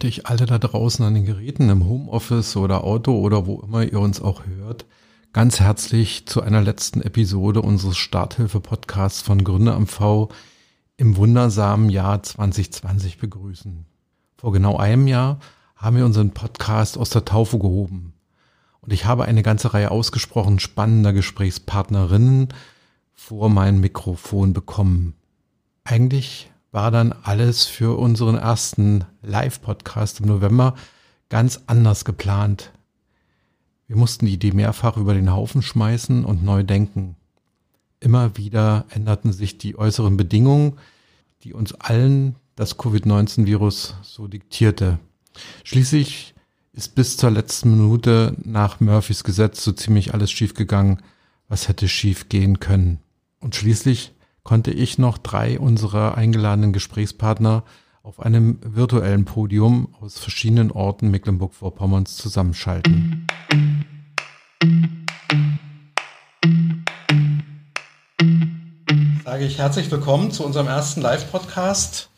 Möchte ich alle da draußen an den Geräten im Homeoffice oder Auto oder wo immer ihr uns auch hört, ganz herzlich zu einer letzten Episode unseres Starthilfe-Podcasts von Gründer MV im wundersamen Jahr 2020 begrüßen. Vor genau einem Jahr haben wir unseren Podcast aus der Taufe gehoben. Und ich habe eine ganze Reihe ausgesprochen spannender Gesprächspartnerinnen vor mein Mikrofon bekommen. Eigentlich war dann alles für unseren ersten Live-Podcast im November ganz anders geplant. Wir mussten die Idee mehrfach über den Haufen schmeißen und neu denken. Immer wieder änderten sich die äußeren Bedingungen, die uns allen das Covid-19-Virus so diktierte. Schließlich ist bis zur letzten Minute nach Murphys Gesetz so ziemlich alles schiefgegangen, was hätte schief gehen können. Und schließlich konnte ich noch drei unserer eingeladenen Gesprächspartner auf einem virtuellen Podium aus verschiedenen Orten Mecklenburg-Vorpommerns zusammenschalten. Sage ich herzlich willkommen zu unserem ersten Live-Podcast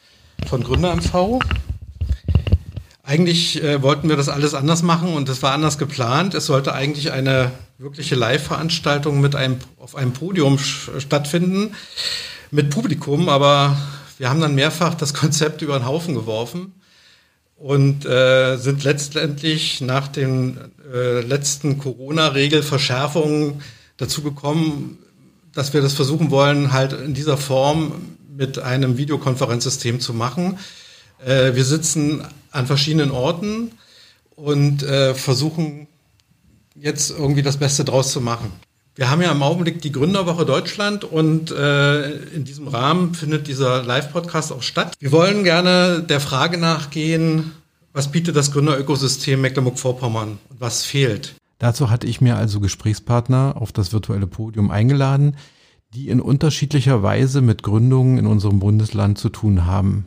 von Gründer MV. Eigentlich äh, wollten wir das alles anders machen und es war anders geplant. Es sollte eigentlich eine wirkliche Live-Veranstaltung mit einem auf einem Podium stattfinden mit Publikum, aber wir haben dann mehrfach das Konzept über den Haufen geworfen und äh, sind letztendlich nach den äh, letzten Corona-Regelverschärfungen dazu gekommen, dass wir das versuchen wollen, halt in dieser Form mit einem Videokonferenzsystem zu machen. Äh, wir sitzen an verschiedenen Orten und äh, versuchen jetzt irgendwie das Beste draus zu machen. Wir haben ja im Augenblick die Gründerwoche Deutschland und äh, in diesem Rahmen findet dieser Live-Podcast auch statt. Wir wollen gerne der Frage nachgehen, was bietet das Gründerökosystem Mecklenburg-Vorpommern und was fehlt? Dazu hatte ich mir also Gesprächspartner auf das virtuelle Podium eingeladen, die in unterschiedlicher Weise mit Gründungen in unserem Bundesland zu tun haben.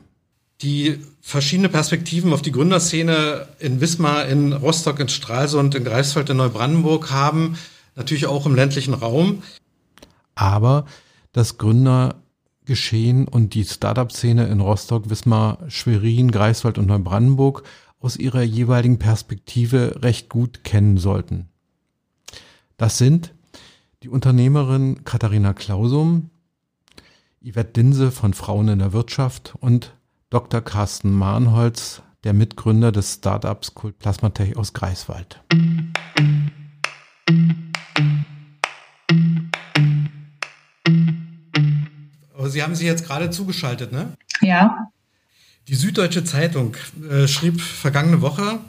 Die verschiedene Perspektiven auf die Gründerszene in Wismar, in Rostock, in Stralsund, in Greifswald, in Neubrandenburg haben, natürlich auch im ländlichen Raum. Aber das Gründergeschehen und die Startup-Szene in Rostock, Wismar, Schwerin, Greifswald und Neubrandenburg aus ihrer jeweiligen Perspektive recht gut kennen sollten. Das sind die Unternehmerin Katharina Klausum, Yvette Dinse von Frauen in der Wirtschaft und Dr. Carsten Mahnholz, der Mitgründer des Startups Kult Plasmatech aus Greifswald. Aber Sie haben sich jetzt gerade zugeschaltet, ne? Ja. Die Süddeutsche Zeitung äh, schrieb vergangene Woche,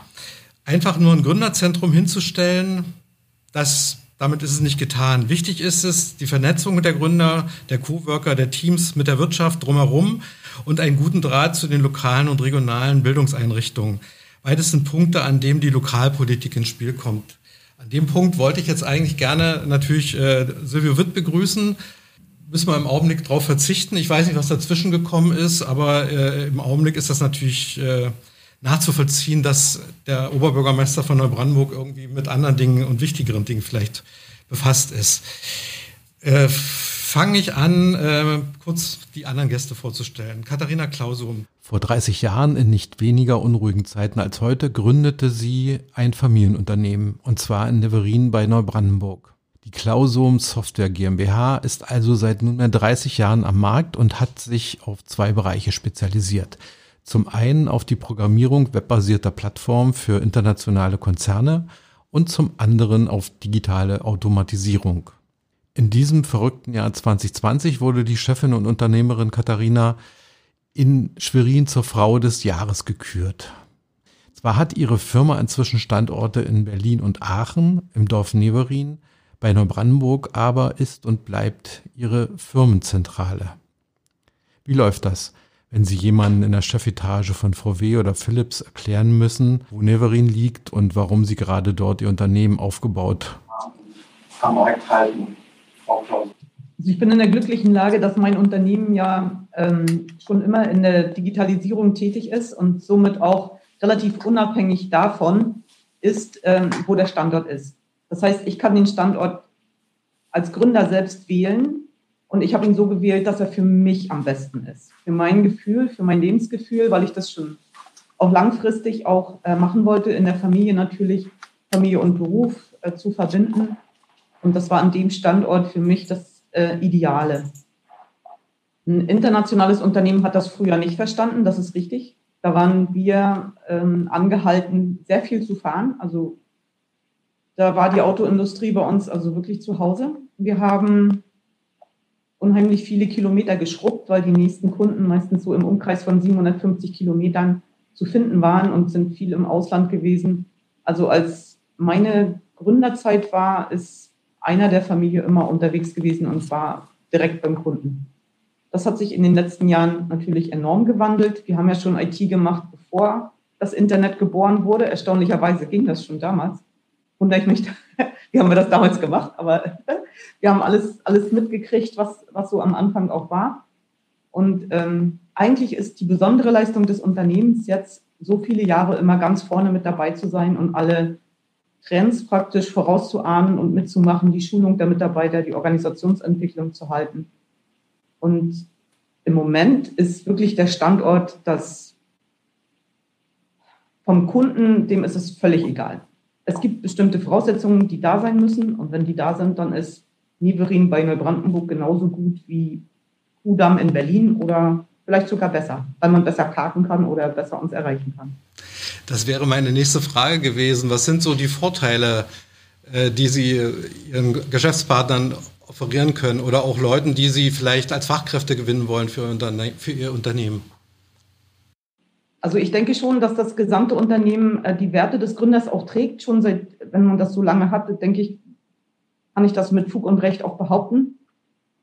einfach nur ein Gründerzentrum hinzustellen, das, damit ist es nicht getan. Wichtig ist es, die Vernetzung der Gründer, der Coworker, der Teams mit der Wirtschaft drumherum und einen guten Draht zu den lokalen und regionalen Bildungseinrichtungen. Beides sind Punkte, an denen die Lokalpolitik ins Spiel kommt. An dem Punkt wollte ich jetzt eigentlich gerne natürlich äh, Silvio Witt begrüßen, müssen wir im Augenblick darauf verzichten. Ich weiß nicht, was dazwischen gekommen ist, aber äh, im Augenblick ist das natürlich äh, nachzuvollziehen, dass der Oberbürgermeister von Neubrandenburg irgendwie mit anderen Dingen und wichtigeren Dingen vielleicht befasst ist. Äh, Fange ich an, äh, kurz die anderen Gäste vorzustellen. Katharina Klausum. Vor 30 Jahren, in nicht weniger unruhigen Zeiten als heute, gründete sie ein Familienunternehmen, und zwar in Neverin bei Neubrandenburg. Die Klausum Software GmbH ist also seit nunmehr 30 Jahren am Markt und hat sich auf zwei Bereiche spezialisiert. Zum einen auf die Programmierung webbasierter Plattformen für internationale Konzerne und zum anderen auf digitale Automatisierung. In diesem verrückten Jahr 2020 wurde die Chefin und Unternehmerin Katharina in Schwerin zur Frau des Jahres gekürt. Zwar hat ihre Firma inzwischen Standorte in Berlin und Aachen im Dorf Neverin, bei Neubrandenburg aber ist und bleibt ihre Firmenzentrale. Wie läuft das, wenn Sie jemanden in der Chefetage von VW oder Philips erklären müssen, wo Neverin liegt und warum Sie gerade dort Ihr Unternehmen aufgebaut am Markt halten? Also ich bin in der glücklichen Lage, dass mein Unternehmen ja ähm, schon immer in der Digitalisierung tätig ist und somit auch relativ unabhängig davon ist, ähm, wo der Standort ist. Das heißt, ich kann den Standort als Gründer selbst wählen und ich habe ihn so gewählt, dass er für mich am besten ist. Für mein Gefühl, für mein Lebensgefühl, weil ich das schon auch langfristig auch äh, machen wollte, in der Familie natürlich Familie und Beruf äh, zu verbinden. Und das war an dem Standort für mich das äh, Ideale. Ein internationales Unternehmen hat das früher nicht verstanden, das ist richtig. Da waren wir ähm, angehalten, sehr viel zu fahren. Also da war die Autoindustrie bei uns also wirklich zu Hause. Wir haben unheimlich viele Kilometer geschrubbt, weil die nächsten Kunden meistens so im Umkreis von 750 Kilometern zu finden waren und sind viel im Ausland gewesen. Also als meine Gründerzeit war, ist einer der Familie immer unterwegs gewesen und war direkt beim Kunden. Das hat sich in den letzten Jahren natürlich enorm gewandelt. Wir haben ja schon IT gemacht, bevor das Internet geboren wurde. Erstaunlicherweise ging das schon damals. Wundere ich mich, wie haben wir das damals gemacht? Aber wir haben alles, alles mitgekriegt, was, was so am Anfang auch war. Und ähm, eigentlich ist die besondere Leistung des Unternehmens jetzt so viele Jahre immer ganz vorne mit dabei zu sein und alle Trends praktisch vorauszuahnen und mitzumachen, die Schulung der Mitarbeiter, die Organisationsentwicklung zu halten. Und im Moment ist wirklich der Standort das vom Kunden, dem ist es völlig egal. Es gibt bestimmte Voraussetzungen, die da sein müssen. Und wenn die da sind, dann ist Niverin bei Neubrandenburg genauso gut wie Kudamm in Berlin oder vielleicht sogar besser, weil man besser parken kann oder besser uns erreichen kann. Das wäre meine nächste Frage gewesen. Was sind so die Vorteile, äh, die Sie Ihren Geschäftspartnern offerieren können oder auch Leuten, die Sie vielleicht als Fachkräfte gewinnen wollen für, für Ihr Unternehmen? Also ich denke schon, dass das gesamte Unternehmen äh, die Werte des Gründers auch trägt. Schon seit, wenn man das so lange hat, denke ich, kann ich das mit Fug und Recht auch behaupten,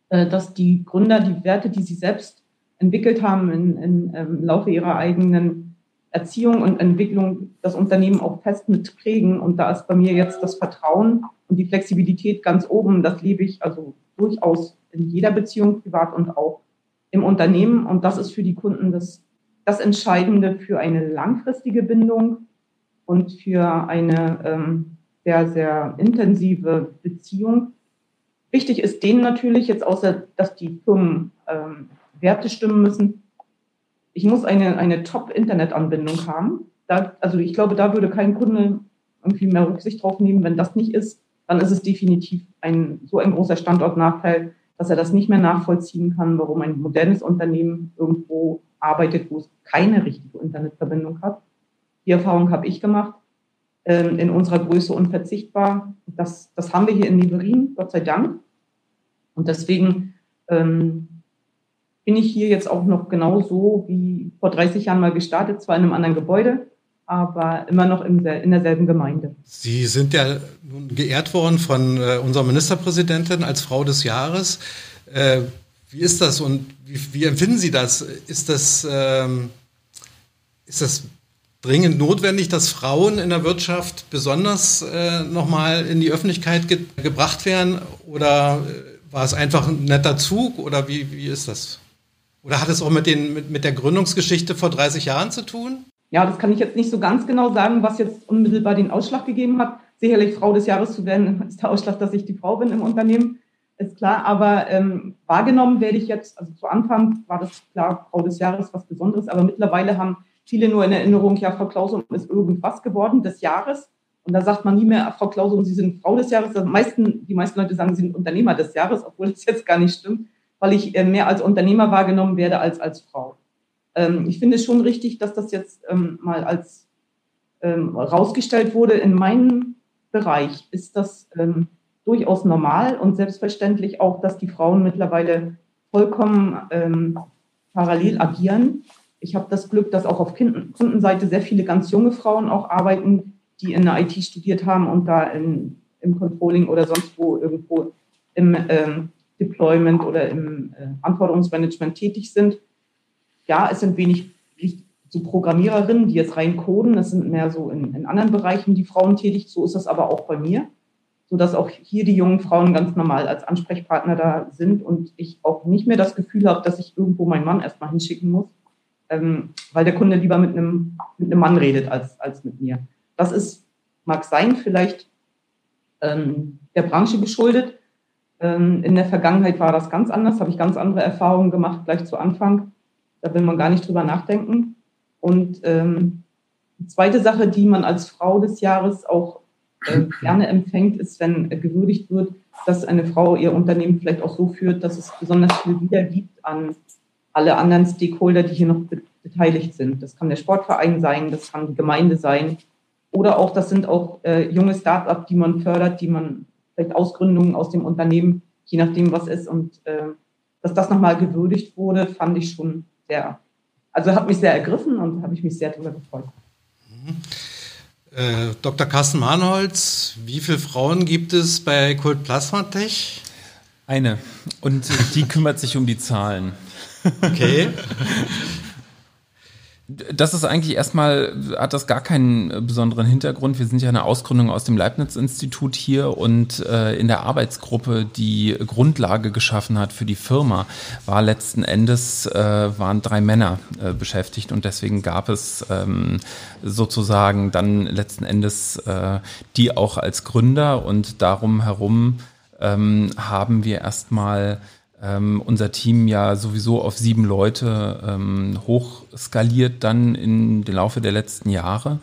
äh, dass die Gründer die Werte, die sie selbst entwickelt haben in, in, ähm, im Laufe ihrer eigenen Erziehung und Entwicklung, das Unternehmen auch fest mitprägen. Und da ist bei mir jetzt das Vertrauen und die Flexibilität ganz oben. Das lebe ich also durchaus in jeder Beziehung, privat und auch im Unternehmen. Und das ist für die Kunden das das Entscheidende für eine langfristige Bindung und für eine ähm, sehr, sehr intensive Beziehung. Wichtig ist denen natürlich jetzt außer, dass die Firmen ähm, Werte stimmen müssen. Ich muss eine, eine Top-Internet-Anbindung haben. Da, also ich glaube, da würde kein Kunde irgendwie mehr Rücksicht drauf nehmen. Wenn das nicht ist, dann ist es definitiv ein, so ein großer Standortnachteil, dass er das nicht mehr nachvollziehen kann, warum ein modernes Unternehmen irgendwo arbeitet, wo es keine richtige Internetverbindung hat. Die Erfahrung habe ich gemacht, ähm, in unserer Größe unverzichtbar. Das, das haben wir hier in Niverin, Gott sei Dank. Und deswegen ähm, bin ich hier jetzt auch noch genauso wie vor 30 Jahren mal gestartet, zwar in einem anderen Gebäude, aber immer noch in, der, in derselben Gemeinde. Sie sind ja nun geehrt worden von äh, unserer Ministerpräsidentin als Frau des Jahres. Äh, wie ist das und wie, wie empfinden Sie das? Ist das, ähm, ist das dringend notwendig, dass Frauen in der Wirtschaft besonders äh, nochmal in die Öffentlichkeit ge gebracht werden? Oder äh, war es einfach ein netter Zug? Oder wie, wie ist das? Oder hat es auch mit, den, mit, mit der Gründungsgeschichte vor 30 Jahren zu tun? Ja, das kann ich jetzt nicht so ganz genau sagen, was jetzt unmittelbar den Ausschlag gegeben hat. Sicherlich Frau des Jahres zu werden, ist der Ausschlag, dass ich die Frau bin im Unternehmen ist klar, aber ähm, wahrgenommen werde ich jetzt, also zu Anfang war das klar, Frau des Jahres was Besonderes, aber mittlerweile haben viele nur in Erinnerung, ja, Frau Klausum ist irgendwas geworden des Jahres. Und da sagt man nie mehr, Frau Klausum, Sie sind Frau des Jahres. Die meisten, die meisten Leute sagen, Sie sind Unternehmer des Jahres, obwohl das jetzt gar nicht stimmt, weil ich äh, mehr als Unternehmer wahrgenommen werde als als Frau. Ähm, ich finde es schon richtig, dass das jetzt ähm, mal als ähm, rausgestellt wurde. In meinem Bereich ist das durchaus normal und selbstverständlich auch, dass die Frauen mittlerweile vollkommen parallel agieren. Ich habe das Glück, dass auch auf Kundenseite sehr viele ganz junge Frauen auch arbeiten, die in der IT studiert haben und da in, im Controlling oder sonst wo irgendwo im ähm, Deployment oder im äh, Anforderungsmanagement tätig sind. Ja, es sind wenig so Programmiererinnen, die jetzt rein coden. Es sind mehr so in, in anderen Bereichen die Frauen tätig. So ist das aber auch bei mir sodass auch hier die jungen Frauen ganz normal als Ansprechpartner da sind und ich auch nicht mehr das Gefühl habe, dass ich irgendwo meinen Mann erstmal hinschicken muss, ähm, weil der Kunde lieber mit einem, mit einem Mann redet als, als mit mir. Das ist, mag sein, vielleicht ähm, der Branche geschuldet. Ähm, in der Vergangenheit war das ganz anders, habe ich ganz andere Erfahrungen gemacht, gleich zu Anfang. Da will man gar nicht drüber nachdenken. Und ähm, Die zweite Sache, die man als Frau des Jahres auch äh, gerne empfängt, ist, wenn äh, gewürdigt wird, dass eine Frau ihr Unternehmen vielleicht auch so führt, dass es besonders viel wiedergibt an alle anderen Stakeholder, die hier noch be beteiligt sind. Das kann der Sportverein sein, das kann die Gemeinde sein oder auch, das sind auch äh, junge Start-up, die man fördert, die man vielleicht Ausgründungen aus dem Unternehmen, je nachdem was ist. Und äh, dass das nochmal gewürdigt wurde, fand ich schon sehr, also hat mich sehr ergriffen und habe ich mich sehr darüber gefreut. Mhm. Äh, Dr. Carsten Mahnholz, wie viele Frauen gibt es bei Kult Plasma Tech? Eine. Und die kümmert sich um die Zahlen. Okay. Das ist eigentlich erstmal, hat das gar keinen besonderen Hintergrund. Wir sind ja eine Ausgründung aus dem Leibniz-Institut hier und äh, in der Arbeitsgruppe, die Grundlage geschaffen hat für die Firma, war letzten Endes, äh, waren drei Männer äh, beschäftigt und deswegen gab es ähm, sozusagen dann letzten Endes äh, die auch als Gründer und darum herum ähm, haben wir erstmal ähm, unser Team ja sowieso auf sieben Leute ähm, hochskaliert dann in den Laufe der letzten Jahre.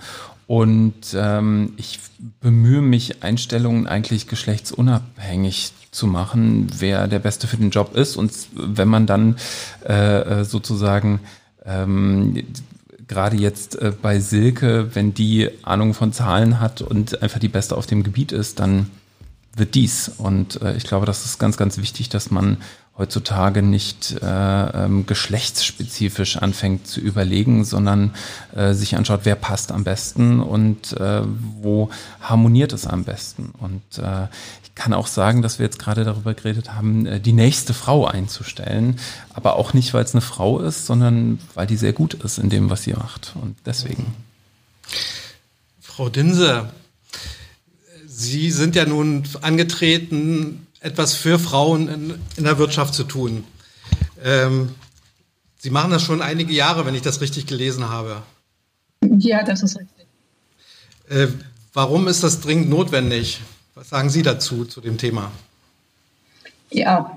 Und ähm, ich bemühe mich, Einstellungen eigentlich geschlechtsunabhängig zu machen, wer der Beste für den Job ist. Und wenn man dann äh, äh sozusagen ähm, gerade jetzt äh, bei Silke, wenn die Ahnung von Zahlen hat und einfach die Beste auf dem Gebiet ist, dann wird dies. Und äh, ich glaube, das ist ganz, ganz wichtig, dass man heutzutage nicht äh, ähm, geschlechtsspezifisch anfängt zu überlegen, sondern äh, sich anschaut, wer passt am besten und äh, wo harmoniert es am besten. Und äh, ich kann auch sagen, dass wir jetzt gerade darüber geredet haben, äh, die nächste Frau einzustellen, aber auch nicht, weil es eine Frau ist, sondern weil die sehr gut ist in dem, was sie macht. Und deswegen. Frau Dinse, Sie sind ja nun angetreten, etwas für Frauen in, in der Wirtschaft zu tun. Ähm, Sie machen das schon einige Jahre, wenn ich das richtig gelesen habe. Ja, das ist richtig. Äh, warum ist das dringend notwendig? Was sagen Sie dazu, zu dem Thema? Ja,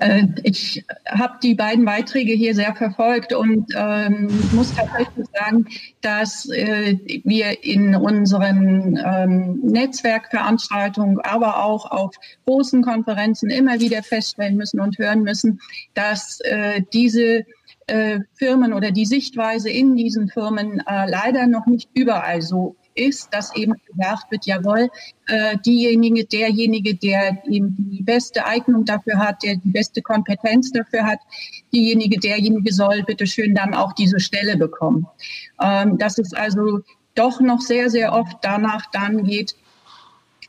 äh, ich habe die beiden Beiträge hier sehr verfolgt und ähm, muss tatsächlich sagen, dass äh, wir in unseren ähm, Netzwerkveranstaltungen, aber auch auf großen Konferenzen immer wieder feststellen müssen und hören müssen, dass äh, diese äh, Firmen oder die Sichtweise in diesen Firmen äh, leider noch nicht überall so ist, dass eben gesagt wird, jawohl, äh, diejenige, derjenige, der eben die beste Eignung dafür hat, der die beste Kompetenz dafür hat, diejenige, derjenige soll bitte schön dann auch diese Stelle bekommen. Ähm, dass es also doch noch sehr, sehr oft danach dann geht,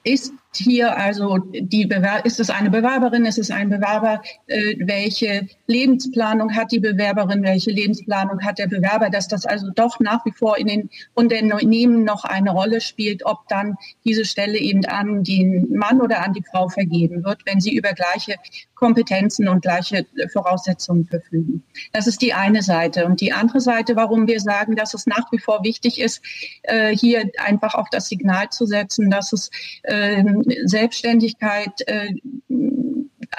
ist hier also die Bewer ist es eine Bewerberin, ist es ein Bewerber, äh, welche Lebensplanung hat die Bewerberin, welche Lebensplanung hat der Bewerber, dass das also doch nach wie vor in den Unternehmen noch eine Rolle spielt, ob dann diese Stelle eben an den Mann oder an die Frau vergeben wird, wenn sie über gleiche Kompetenzen und gleiche Voraussetzungen verfügen. Das ist die eine Seite. Und die andere Seite, warum wir sagen, dass es nach wie vor wichtig ist, äh, hier einfach auch das Signal zu setzen, dass es ähm, Selbstständigkeit, äh,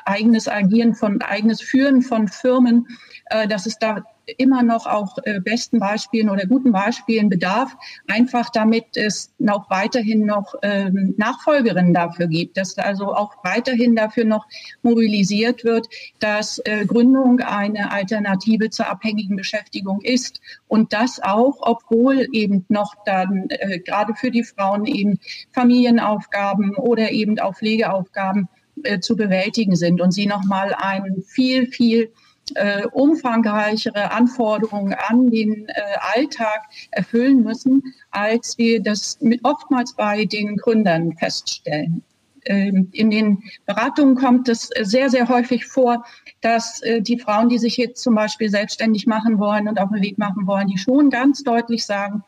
eigenes Agieren von, eigenes Führen von Firmen, äh, dass es da immer noch auch äh, besten Beispielen oder guten Beispielen bedarf, einfach damit es noch weiterhin noch ähm, Nachfolgerinnen dafür gibt, dass also auch weiterhin dafür noch mobilisiert wird, dass äh, Gründung eine Alternative zur abhängigen Beschäftigung ist und das auch, obwohl eben noch dann äh, gerade für die Frauen eben Familienaufgaben oder eben auch Pflegeaufgaben zu bewältigen sind und sie nochmal ein viel, viel äh, umfangreichere Anforderungen an den äh, Alltag erfüllen müssen, als wir das mit oftmals bei den Gründern feststellen. Ähm, in den Beratungen kommt es sehr, sehr häufig vor, dass äh, die Frauen, die sich jetzt zum Beispiel selbstständig machen wollen und auf den Weg machen wollen, die schon ganz deutlich sagen,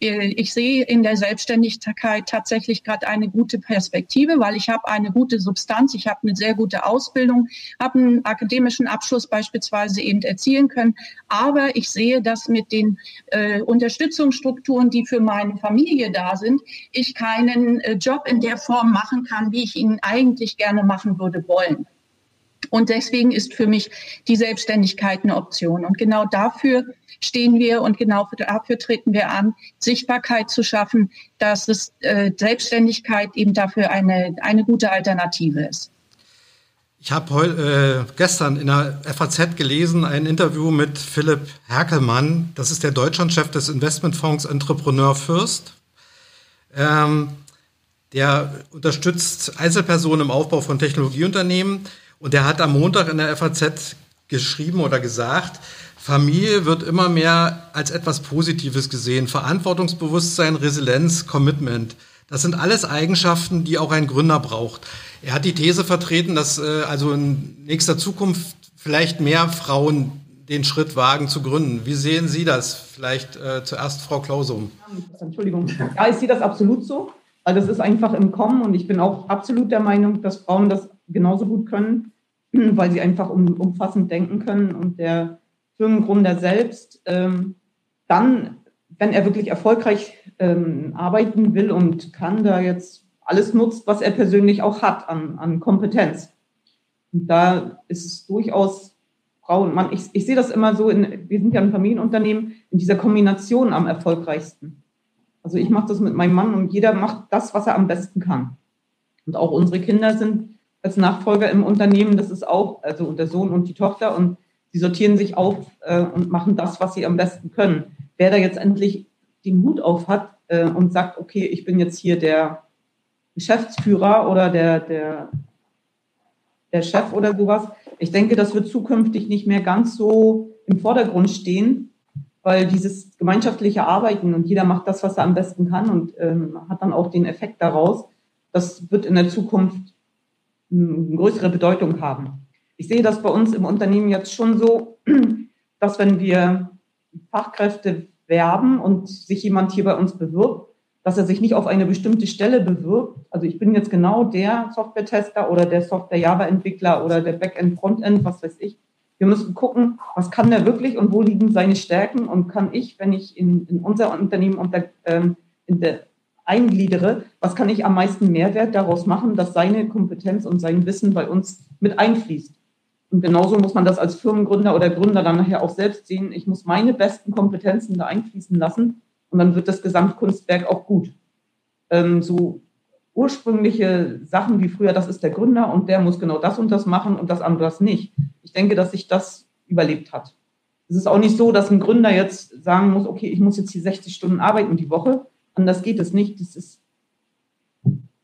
ich sehe in der Selbstständigkeit tatsächlich gerade eine gute Perspektive, weil ich habe eine gute Substanz, ich habe eine sehr gute Ausbildung, habe einen akademischen Abschluss beispielsweise eben erzielen können. Aber ich sehe, dass mit den äh, Unterstützungsstrukturen, die für meine Familie da sind, ich keinen äh, Job in der Form machen kann, wie ich ihn eigentlich gerne machen würde wollen. Und deswegen ist für mich die Selbstständigkeit eine Option. Und genau dafür stehen wir und genau dafür treten wir an, Sichtbarkeit zu schaffen, dass es äh, Selbstständigkeit eben dafür eine, eine gute Alternative ist. Ich habe äh, gestern in der FAZ gelesen, ein Interview mit Philipp Herkelmann. Das ist der Deutschlandchef des Investmentfonds Entrepreneur Fürst. Ähm, der unterstützt Einzelpersonen im Aufbau von Technologieunternehmen. Und der hat am Montag in der FAZ geschrieben oder gesagt, Familie wird immer mehr als etwas Positives gesehen. Verantwortungsbewusstsein, Resilienz, Commitment. Das sind alles Eigenschaften, die auch ein Gründer braucht. Er hat die These vertreten, dass äh, also in nächster Zukunft vielleicht mehr Frauen den Schritt wagen zu gründen. Wie sehen Sie das? Vielleicht äh, zuerst Frau Klausum. Entschuldigung. Ja, ich sehe das absolut so. Also das ist einfach im Kommen und ich bin auch absolut der Meinung, dass Frauen das genauso gut können, weil sie einfach um, umfassend denken können und der Firmengründer selbst ähm, dann, wenn er wirklich erfolgreich ähm, arbeiten will und kann, da jetzt alles nutzt, was er persönlich auch hat an, an Kompetenz. Und da ist es durchaus Frau und Mann. Ich, ich sehe das immer so, in, wir sind ja ein Familienunternehmen, in dieser Kombination am erfolgreichsten. Also ich mache das mit meinem Mann und jeder macht das, was er am besten kann. Und auch unsere Kinder sind als Nachfolger im Unternehmen, das ist auch, also der Sohn und die Tochter und sie sortieren sich auf äh, und machen das, was sie am besten können. Wer da jetzt endlich den Hut auf hat äh, und sagt, okay, ich bin jetzt hier der Geschäftsführer oder der, der, der Chef oder sowas. Ich denke, das wird zukünftig nicht mehr ganz so im Vordergrund stehen, weil dieses gemeinschaftliche Arbeiten und jeder macht das, was er am besten kann und ähm, hat dann auch den Effekt daraus, das wird in der Zukunft größere Bedeutung haben. Ich sehe das bei uns im Unternehmen jetzt schon so, dass wenn wir Fachkräfte werben und sich jemand hier bei uns bewirbt, dass er sich nicht auf eine bestimmte Stelle bewirbt. Also ich bin jetzt genau der Software-Tester oder der Software-Java-Entwickler oder der Backend-Frontend, was weiß ich. Wir müssen gucken, was kann der wirklich und wo liegen seine Stärken und kann ich, wenn ich in, in unser Unternehmen unter, ähm, in der, eingliedere, was kann ich am meisten Mehrwert daraus machen, dass seine Kompetenz und sein Wissen bei uns mit einfließt. Und genauso muss man das als Firmengründer oder Gründer dann nachher auch selbst sehen. Ich muss meine besten Kompetenzen da einfließen lassen und dann wird das Gesamtkunstwerk auch gut. Ähm, so ursprüngliche Sachen wie früher, das ist der Gründer und der muss genau das und das machen und das andere das nicht. Ich denke, dass sich das überlebt hat. Es ist auch nicht so, dass ein Gründer jetzt sagen muss, okay, ich muss jetzt hier 60 Stunden arbeiten die Woche. Anders geht es nicht. Das ist,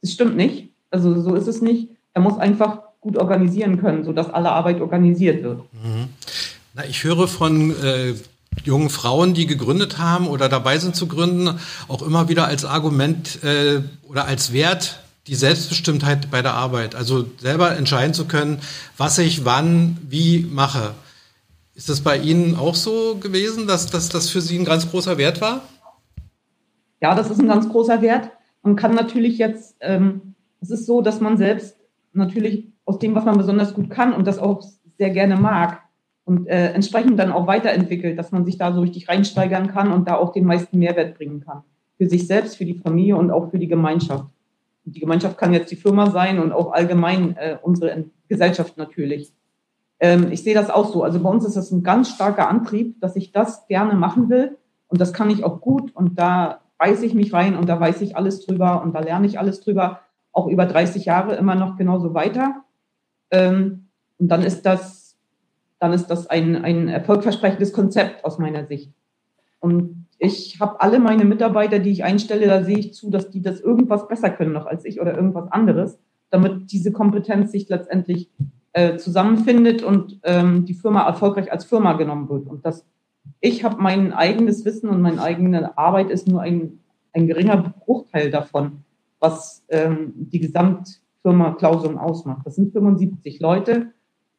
das stimmt nicht. Also so ist es nicht. Er muss einfach gut organisieren können, sodass alle Arbeit organisiert wird. Mhm. Na, ich höre von äh, jungen Frauen, die gegründet haben oder dabei sind zu gründen, auch immer wieder als Argument äh, oder als Wert die Selbstbestimmtheit bei der Arbeit. Also selber entscheiden zu können, was ich wann, wie mache. Ist das bei Ihnen auch so gewesen, dass, dass das für Sie ein ganz großer Wert war? Ja, das ist ein ganz großer Wert. Man kann natürlich jetzt, ähm, es ist so, dass man selbst natürlich aus dem, was man besonders gut kann und das auch sehr gerne mag, und äh, entsprechend dann auch weiterentwickelt, dass man sich da so richtig reinsteigern kann und da auch den meisten Mehrwert bringen kann. Für sich selbst, für die Familie und auch für die Gemeinschaft. Und die Gemeinschaft kann jetzt die Firma sein und auch allgemein äh, unsere Gesellschaft natürlich. Ähm, ich sehe das auch so. Also bei uns ist das ein ganz starker Antrieb, dass ich das gerne machen will. Und das kann ich auch gut. Und da weiß ich mich rein und da weiß ich alles drüber und da lerne ich alles drüber. Auch über 30 Jahre immer noch genauso weiter. Ähm, und dann ist das dann ist das ein, ein erfolgversprechendes Konzept aus meiner Sicht. Und ich habe alle meine Mitarbeiter, die ich einstelle, da sehe ich zu, dass die das irgendwas besser können noch als ich oder irgendwas anderes, damit diese Kompetenz sich letztendlich äh, zusammenfindet und ähm, die Firma erfolgreich als Firma genommen wird. Und das, ich habe mein eigenes Wissen und meine eigene Arbeit ist nur ein, ein geringer Bruchteil davon, was ähm, die Gesamtfirma Klausum ausmacht. Das sind 75 Leute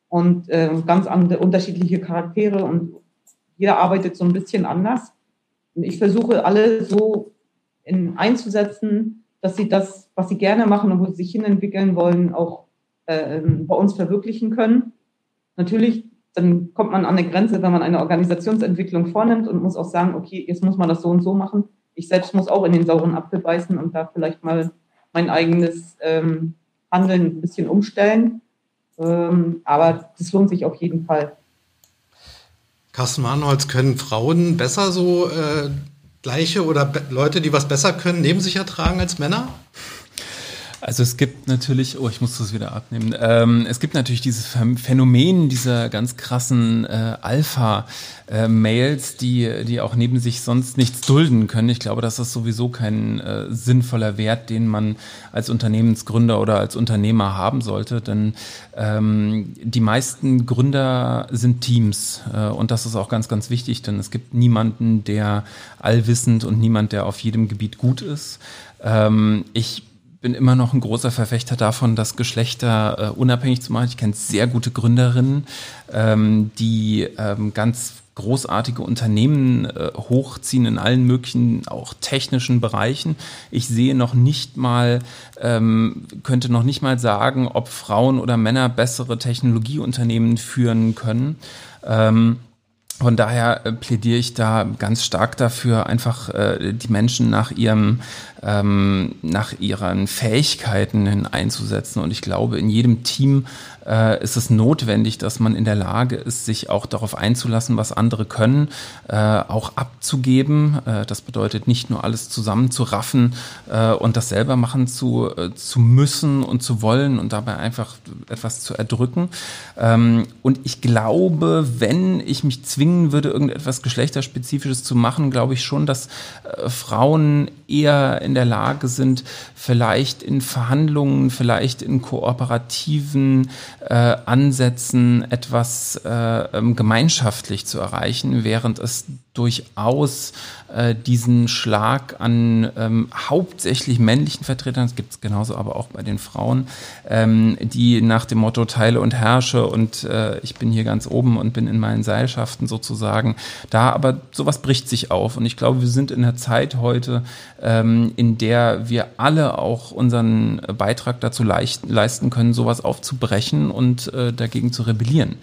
und äh, ganz andere, unterschiedliche Charaktere und jeder arbeitet so ein bisschen anders. Und ich versuche alle so in, einzusetzen, dass sie das, was sie gerne machen und wo sie sich hinentwickeln wollen, auch äh, bei uns verwirklichen können. Natürlich, dann kommt man an eine Grenze, wenn man eine Organisationsentwicklung vornimmt und muss auch sagen, okay, jetzt muss man das so und so machen. Ich selbst muss auch in den sauren Apfel beißen und da vielleicht mal mein eigenes ähm, Handeln ein bisschen umstellen. Ähm, aber das lohnt sich auf jeden Fall. Carsten Mahnholz, können Frauen besser so äh, gleiche oder Leute, die was besser können, neben sich ertragen als Männer? Also es gibt natürlich, oh, ich muss das wieder abnehmen. Ähm, es gibt natürlich dieses Phänomen dieser ganz krassen äh, Alpha-Mails, die, die auch neben sich sonst nichts dulden können. Ich glaube, das ist sowieso kein äh, sinnvoller Wert, den man als Unternehmensgründer oder als Unternehmer haben sollte. Denn ähm, die meisten Gründer sind Teams. Äh, und das ist auch ganz, ganz wichtig, denn es gibt niemanden, der allwissend und niemand, der auf jedem Gebiet gut ist. Ähm, ich bin immer noch ein großer Verfechter davon, das Geschlechter äh, unabhängig zu machen. Ich kenne sehr gute Gründerinnen, ähm, die ähm, ganz großartige Unternehmen äh, hochziehen in allen möglichen, auch technischen Bereichen. Ich sehe noch nicht mal, ähm, könnte noch nicht mal sagen, ob Frauen oder Männer bessere Technologieunternehmen führen können. Ähm, von daher äh, plädiere ich da ganz stark dafür, einfach äh, die Menschen nach ihrem ähm, nach ihren Fähigkeiten hin einzusetzen. Und ich glaube, in jedem Team äh, ist es notwendig, dass man in der Lage ist, sich auch darauf einzulassen, was andere können, äh, auch abzugeben. Äh, das bedeutet nicht nur alles zusammenzuraffen äh, und das selber machen zu, äh, zu müssen und zu wollen und dabei einfach etwas zu erdrücken. Ähm, und ich glaube, wenn ich mich zwingen würde, irgendetwas Geschlechterspezifisches zu machen, glaube ich schon, dass äh, Frauen eher in der Lage sind, vielleicht in Verhandlungen, vielleicht in kooperativen äh, Ansätzen etwas äh, ähm, gemeinschaftlich zu erreichen, während es durchaus äh, diesen Schlag an ähm, hauptsächlich männlichen Vertretern, das gibt es genauso aber auch bei den Frauen, ähm, die nach dem Motto teile und herrsche und äh, ich bin hier ganz oben und bin in meinen Seilschaften sozusagen da, aber sowas bricht sich auf und ich glaube, wir sind in der Zeit heute, ähm, in der wir alle auch unseren Beitrag dazu leisten können, sowas aufzubrechen und äh, dagegen zu rebellieren.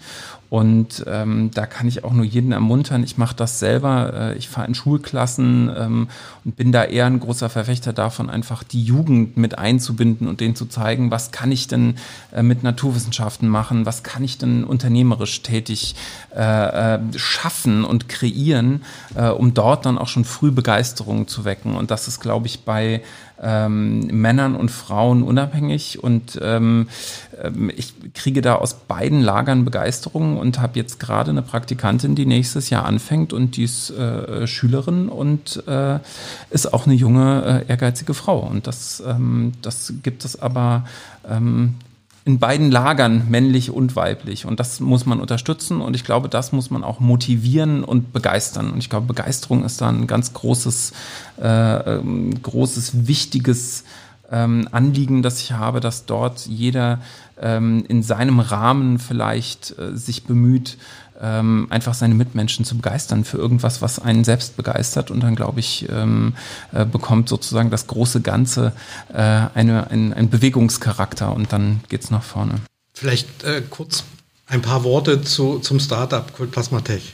Und ähm, da kann ich auch nur jeden ermuntern. Ich mache das selber. Äh, ich fahre in Schulklassen ähm, und bin da eher ein großer Verfechter davon, einfach die Jugend mit einzubinden und denen zu zeigen, was kann ich denn äh, mit Naturwissenschaften machen, was kann ich denn unternehmerisch tätig äh, äh, schaffen und kreieren, äh, um dort dann auch schon früh Begeisterung zu wecken. Und das ist, glaube ich, bei ähm, Männern und Frauen unabhängig. Und ähm, ähm, ich kriege da aus beiden Lagern Begeisterung und habe jetzt gerade eine Praktikantin, die nächstes Jahr anfängt und die ist äh, Schülerin und äh, ist auch eine junge, äh, ehrgeizige Frau. Und das, ähm, das gibt es aber ähm, in beiden Lagern, männlich und weiblich. Und das muss man unterstützen und ich glaube, das muss man auch motivieren und begeistern. Und ich glaube, Begeisterung ist da ein ganz großes, äh, ähm, großes, wichtiges ähm, Anliegen, das ich habe, dass dort jeder ähm, in seinem Rahmen vielleicht äh, sich bemüht, ähm, einfach seine Mitmenschen zu begeistern für irgendwas, was einen selbst begeistert. Und dann, glaube ich, ähm, äh, bekommt sozusagen das große Ganze äh, eine, ein, ein Bewegungscharakter und dann geht's nach vorne. Vielleicht äh, kurz ein paar Worte zu, zum Startup Cold Plasma Tech.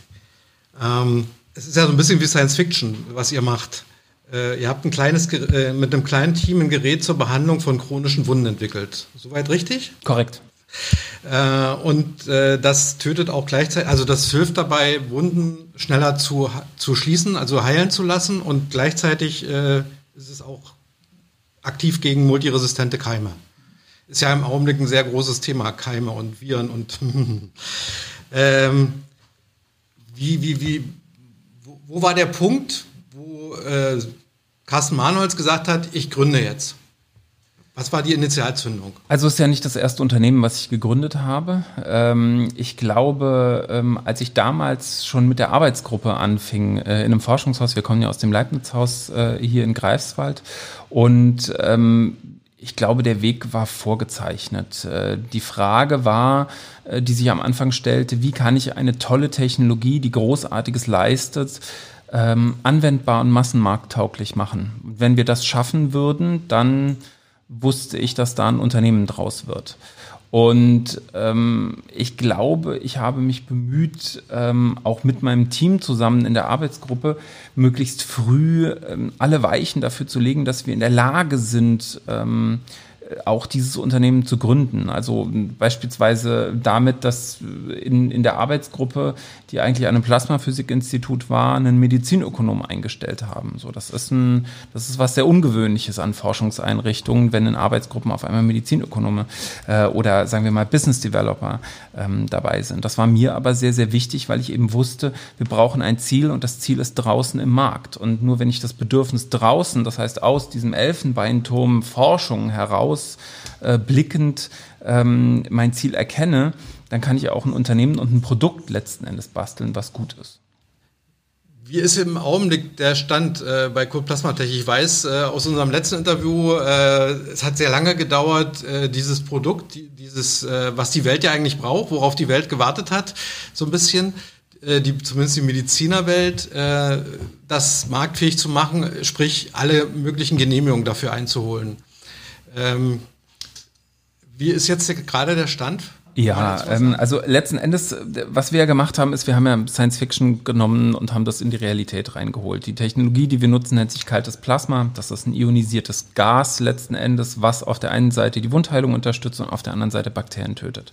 Ähm, es ist ja so ein bisschen wie Science Fiction, was ihr macht. Äh, ihr habt ein kleines, äh, mit einem kleinen Team ein Gerät zur Behandlung von chronischen Wunden entwickelt. Soweit richtig? Korrekt. Äh, und äh, das tötet auch gleichzeitig, also das hilft dabei, Wunden schneller zu, zu schließen, also heilen zu lassen und gleichzeitig äh, ist es auch aktiv gegen multiresistente Keime. Ist ja im Augenblick ein sehr großes Thema, Keime und Viren und ähm, wie, wie, wie, wo, wo, war der Punkt, wo äh, Carsten Manuels gesagt hat, ich gründe jetzt? Was war die Initialzündung? Also es ist ja nicht das erste Unternehmen, was ich gegründet habe. Ähm, ich glaube, ähm, als ich damals schon mit der Arbeitsgruppe anfing, äh, in einem Forschungshaus, wir kommen ja aus dem Leibniz-Haus äh, hier in Greifswald, und ähm, ich glaube, der Weg war vorgezeichnet. Äh, die Frage war, die sich am Anfang stellte, wie kann ich eine tolle Technologie, die Großartiges leistet, anwendbar und massenmarkttauglich machen? Wenn wir das schaffen würden, dann wusste ich, dass da ein Unternehmen draus wird. Und ähm, ich glaube, ich habe mich bemüht, ähm, auch mit meinem Team zusammen in der Arbeitsgruppe, möglichst früh ähm, alle Weichen dafür zu legen, dass wir in der Lage sind, ähm, auch dieses Unternehmen zu gründen. Also beispielsweise damit, dass in, in der Arbeitsgruppe, die eigentlich an einem Plasmaphysikinstitut war, einen Medizinökonom eingestellt haben. So, das ist ein, das ist was sehr Ungewöhnliches an Forschungseinrichtungen, wenn in Arbeitsgruppen auf einmal Medizinökonome äh, oder sagen wir mal Business Developer ähm, dabei sind. Das war mir aber sehr, sehr wichtig, weil ich eben wusste, wir brauchen ein Ziel und das Ziel ist draußen im Markt. Und nur wenn ich das Bedürfnis draußen, das heißt aus diesem Elfenbeinturm Forschung heraus äh, blickend ähm, mein Ziel erkenne, dann kann ich auch ein Unternehmen und ein Produkt letzten Endes basteln, was gut ist. Wie ist im Augenblick der Stand äh, bei Code Plasmatech? Ich weiß äh, aus unserem letzten Interview, äh, es hat sehr lange gedauert, äh, dieses Produkt, dieses, äh, was die Welt ja eigentlich braucht, worauf die Welt gewartet hat, so ein bisschen, äh, die, zumindest die Medizinerwelt, das marktfähig zu machen, sprich alle möglichen Genehmigungen dafür einzuholen. Ähm, wie ist jetzt gerade der Stand? Ja, ähm, also letzten Endes, was wir ja gemacht haben, ist, wir haben ja Science Fiction genommen und haben das in die Realität reingeholt. Die Technologie, die wir nutzen, nennt sich kaltes Plasma. Das ist ein ionisiertes Gas letzten Endes, was auf der einen Seite die Wundheilung unterstützt und auf der anderen Seite Bakterien tötet.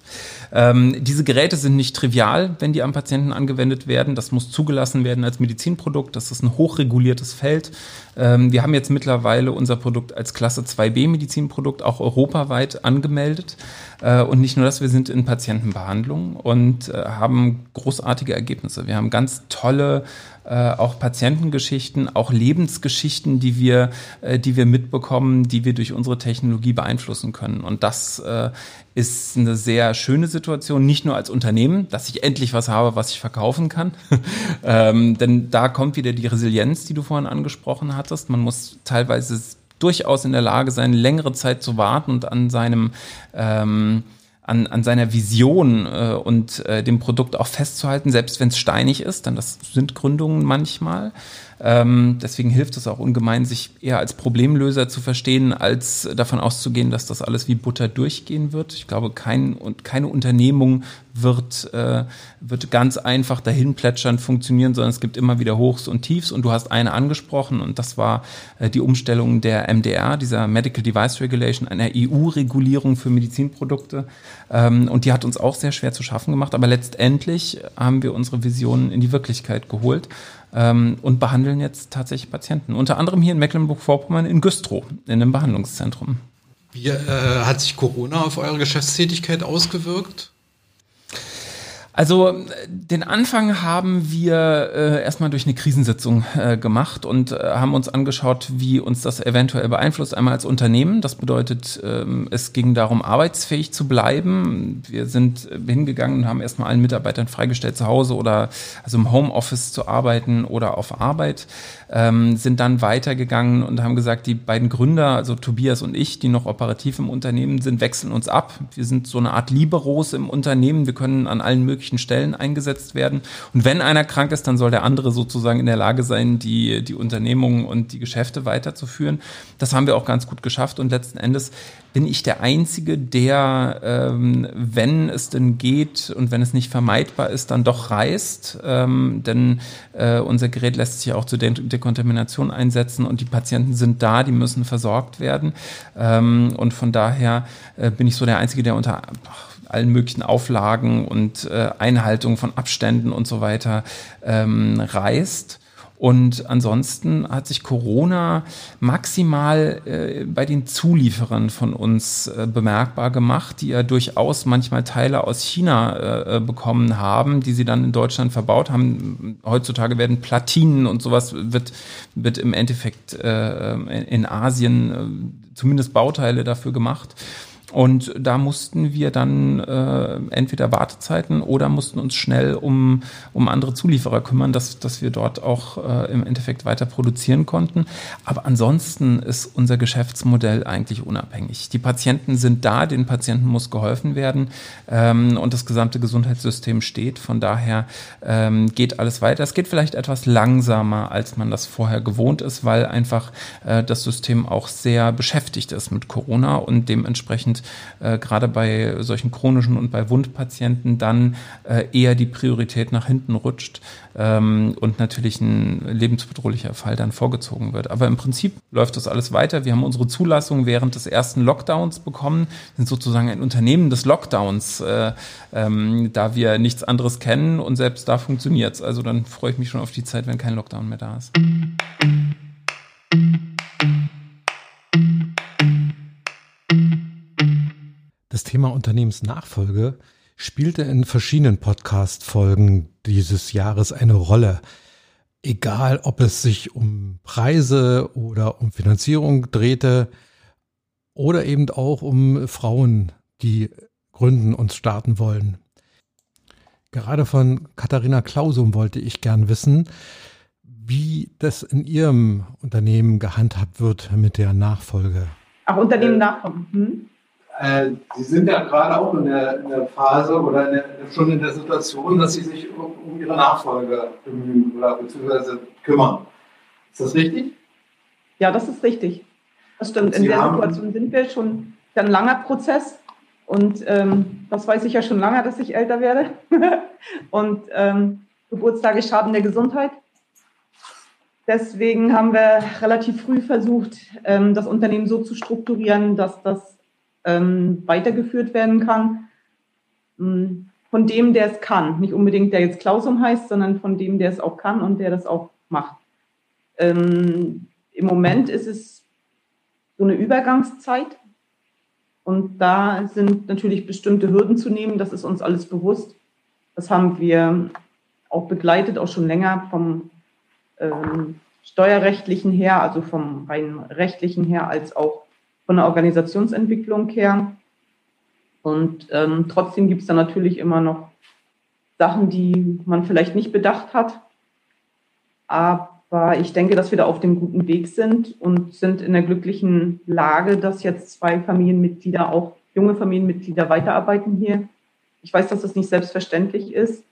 Ähm, diese Geräte sind nicht trivial, wenn die am Patienten angewendet werden. Das muss zugelassen werden als Medizinprodukt. Das ist ein hochreguliertes Feld. Ähm, wir haben jetzt mittlerweile unser Produkt als Klasse 2b Medizinprodukt auch europaweit angemeldet. Äh, und nicht nur das, wir sind in Patientenbehandlung und äh, haben großartige Ergebnisse. Wir haben ganz tolle äh, auch Patientengeschichten, auch Lebensgeschichten, die wir, äh, die wir mitbekommen, die wir durch unsere Technologie beeinflussen können. Und das äh, ist eine sehr schöne Situation, nicht nur als Unternehmen, dass ich endlich was habe, was ich verkaufen kann. ähm, denn da kommt wieder die Resilienz, die du vorhin angesprochen hattest. Man muss teilweise durchaus in der Lage sein, längere Zeit zu warten und an seinem ähm, an, an seiner Vision äh, und äh, dem Produkt auch festzuhalten, selbst wenn es steinig ist, denn das sind Gründungen manchmal. Ähm, deswegen hilft es auch ungemein, sich eher als Problemlöser zu verstehen, als davon auszugehen, dass das alles wie Butter durchgehen wird. Ich glaube, kein und keine Unternehmung wird, äh, wird ganz einfach dahin plätschern funktionieren, sondern es gibt immer wieder Hochs und Tiefs. Und du hast eine angesprochen und das war äh, die Umstellung der MDR, dieser Medical Device Regulation, einer EU-Regulierung für Medizinprodukte. Ähm, und die hat uns auch sehr schwer zu schaffen gemacht. Aber letztendlich haben wir unsere Visionen in die Wirklichkeit geholt ähm, und behandeln jetzt tatsächlich Patienten. Unter anderem hier in Mecklenburg-Vorpommern in Güstrow, in einem Behandlungszentrum. Wie äh, hat sich Corona auf eure Geschäftstätigkeit ausgewirkt? Also den Anfang haben wir äh, erstmal durch eine Krisensitzung äh, gemacht und äh, haben uns angeschaut, wie uns das eventuell beeinflusst. Einmal als Unternehmen, das bedeutet, ähm, es ging darum, arbeitsfähig zu bleiben. Wir sind äh, hingegangen und haben erstmal allen Mitarbeitern freigestellt, zu Hause oder also im Homeoffice zu arbeiten oder auf Arbeit ähm, sind dann weitergegangen und haben gesagt, die beiden Gründer, also Tobias und ich, die noch operativ im Unternehmen sind, wechseln uns ab. Wir sind so eine Art Liberos im Unternehmen. Wir können an allen möglichen Stellen eingesetzt werden. Und wenn einer krank ist, dann soll der andere sozusagen in der Lage sein, die, die Unternehmungen und die Geschäfte weiterzuführen. Das haben wir auch ganz gut geschafft und letzten Endes bin ich der Einzige, der, ähm, wenn es denn geht und wenn es nicht vermeidbar ist, dann doch reist. Ähm, denn äh, unser Gerät lässt sich auch zur De Dekontamination einsetzen und die Patienten sind da, die müssen versorgt werden. Ähm, und von daher äh, bin ich so der Einzige, der unter allen möglichen Auflagen und äh, Einhaltung von Abständen und so weiter ähm, reist. Und ansonsten hat sich Corona maximal äh, bei den Zulieferern von uns äh, bemerkbar gemacht, die ja durchaus manchmal Teile aus China äh, äh bekommen haben, die sie dann in Deutschland verbaut haben. Heutzutage werden Platinen und sowas wird, wird im Endeffekt äh, in Asien äh, zumindest Bauteile dafür gemacht. Und da mussten wir dann äh, entweder Wartezeiten oder mussten uns schnell um, um andere Zulieferer kümmern, dass, dass wir dort auch äh, im Endeffekt weiter produzieren konnten. Aber ansonsten ist unser Geschäftsmodell eigentlich unabhängig. Die Patienten sind da, den Patienten muss geholfen werden ähm, und das gesamte Gesundheitssystem steht. Von daher ähm, geht alles weiter. Es geht vielleicht etwas langsamer, als man das vorher gewohnt ist, weil einfach äh, das System auch sehr beschäftigt ist mit Corona und dementsprechend äh, gerade bei solchen chronischen und bei Wundpatienten dann äh, eher die Priorität nach hinten rutscht ähm, und natürlich ein lebensbedrohlicher Fall dann vorgezogen wird. Aber im Prinzip läuft das alles weiter. Wir haben unsere Zulassung während des ersten Lockdowns bekommen, sind sozusagen ein Unternehmen des Lockdowns, äh, ähm, da wir nichts anderes kennen und selbst da funktioniert es. Also dann freue ich mich schon auf die Zeit, wenn kein Lockdown mehr da ist. Thema Unternehmensnachfolge spielte in verschiedenen Podcast-Folgen dieses Jahres eine Rolle. Egal, ob es sich um Preise oder um Finanzierung drehte oder eben auch um Frauen, die gründen und starten wollen. Gerade von Katharina Klausum wollte ich gern wissen, wie das in Ihrem Unternehmen gehandhabt wird mit der Nachfolge. Ach, Unternehmen nachkommen. Hm? Äh, Sie sind ja gerade auch in der, in der Phase oder in der, schon in der Situation, dass Sie sich um, um Ihre Nachfolge bemühen oder beziehungsweise kümmern. Ist das richtig? Ja, das ist richtig. Das stimmt. In der Situation sind wir schon ein langer Prozess. Und ähm, das weiß ich ja schon lange, dass ich älter werde. und ähm, Geburtstage schaden der Gesundheit. Deswegen haben wir relativ früh versucht, ähm, das Unternehmen so zu strukturieren, dass das ähm, weitergeführt werden kann. Ähm, von dem, der es kann. Nicht unbedingt der jetzt Klausum heißt, sondern von dem, der es auch kann und der das auch macht. Ähm, Im Moment ist es so eine Übergangszeit. Und da sind natürlich bestimmte Hürden zu nehmen, das ist uns alles bewusst. Das haben wir auch begleitet, auch schon länger vom ähm, steuerrechtlichen her, also vom rein rechtlichen her, als auch von der Organisationsentwicklung her. Und ähm, trotzdem gibt es da natürlich immer noch Sachen, die man vielleicht nicht bedacht hat. Aber ich denke, dass wir da auf dem guten Weg sind und sind in der glücklichen Lage, dass jetzt zwei Familienmitglieder, auch junge Familienmitglieder, weiterarbeiten hier. Ich weiß, dass das nicht selbstverständlich ist.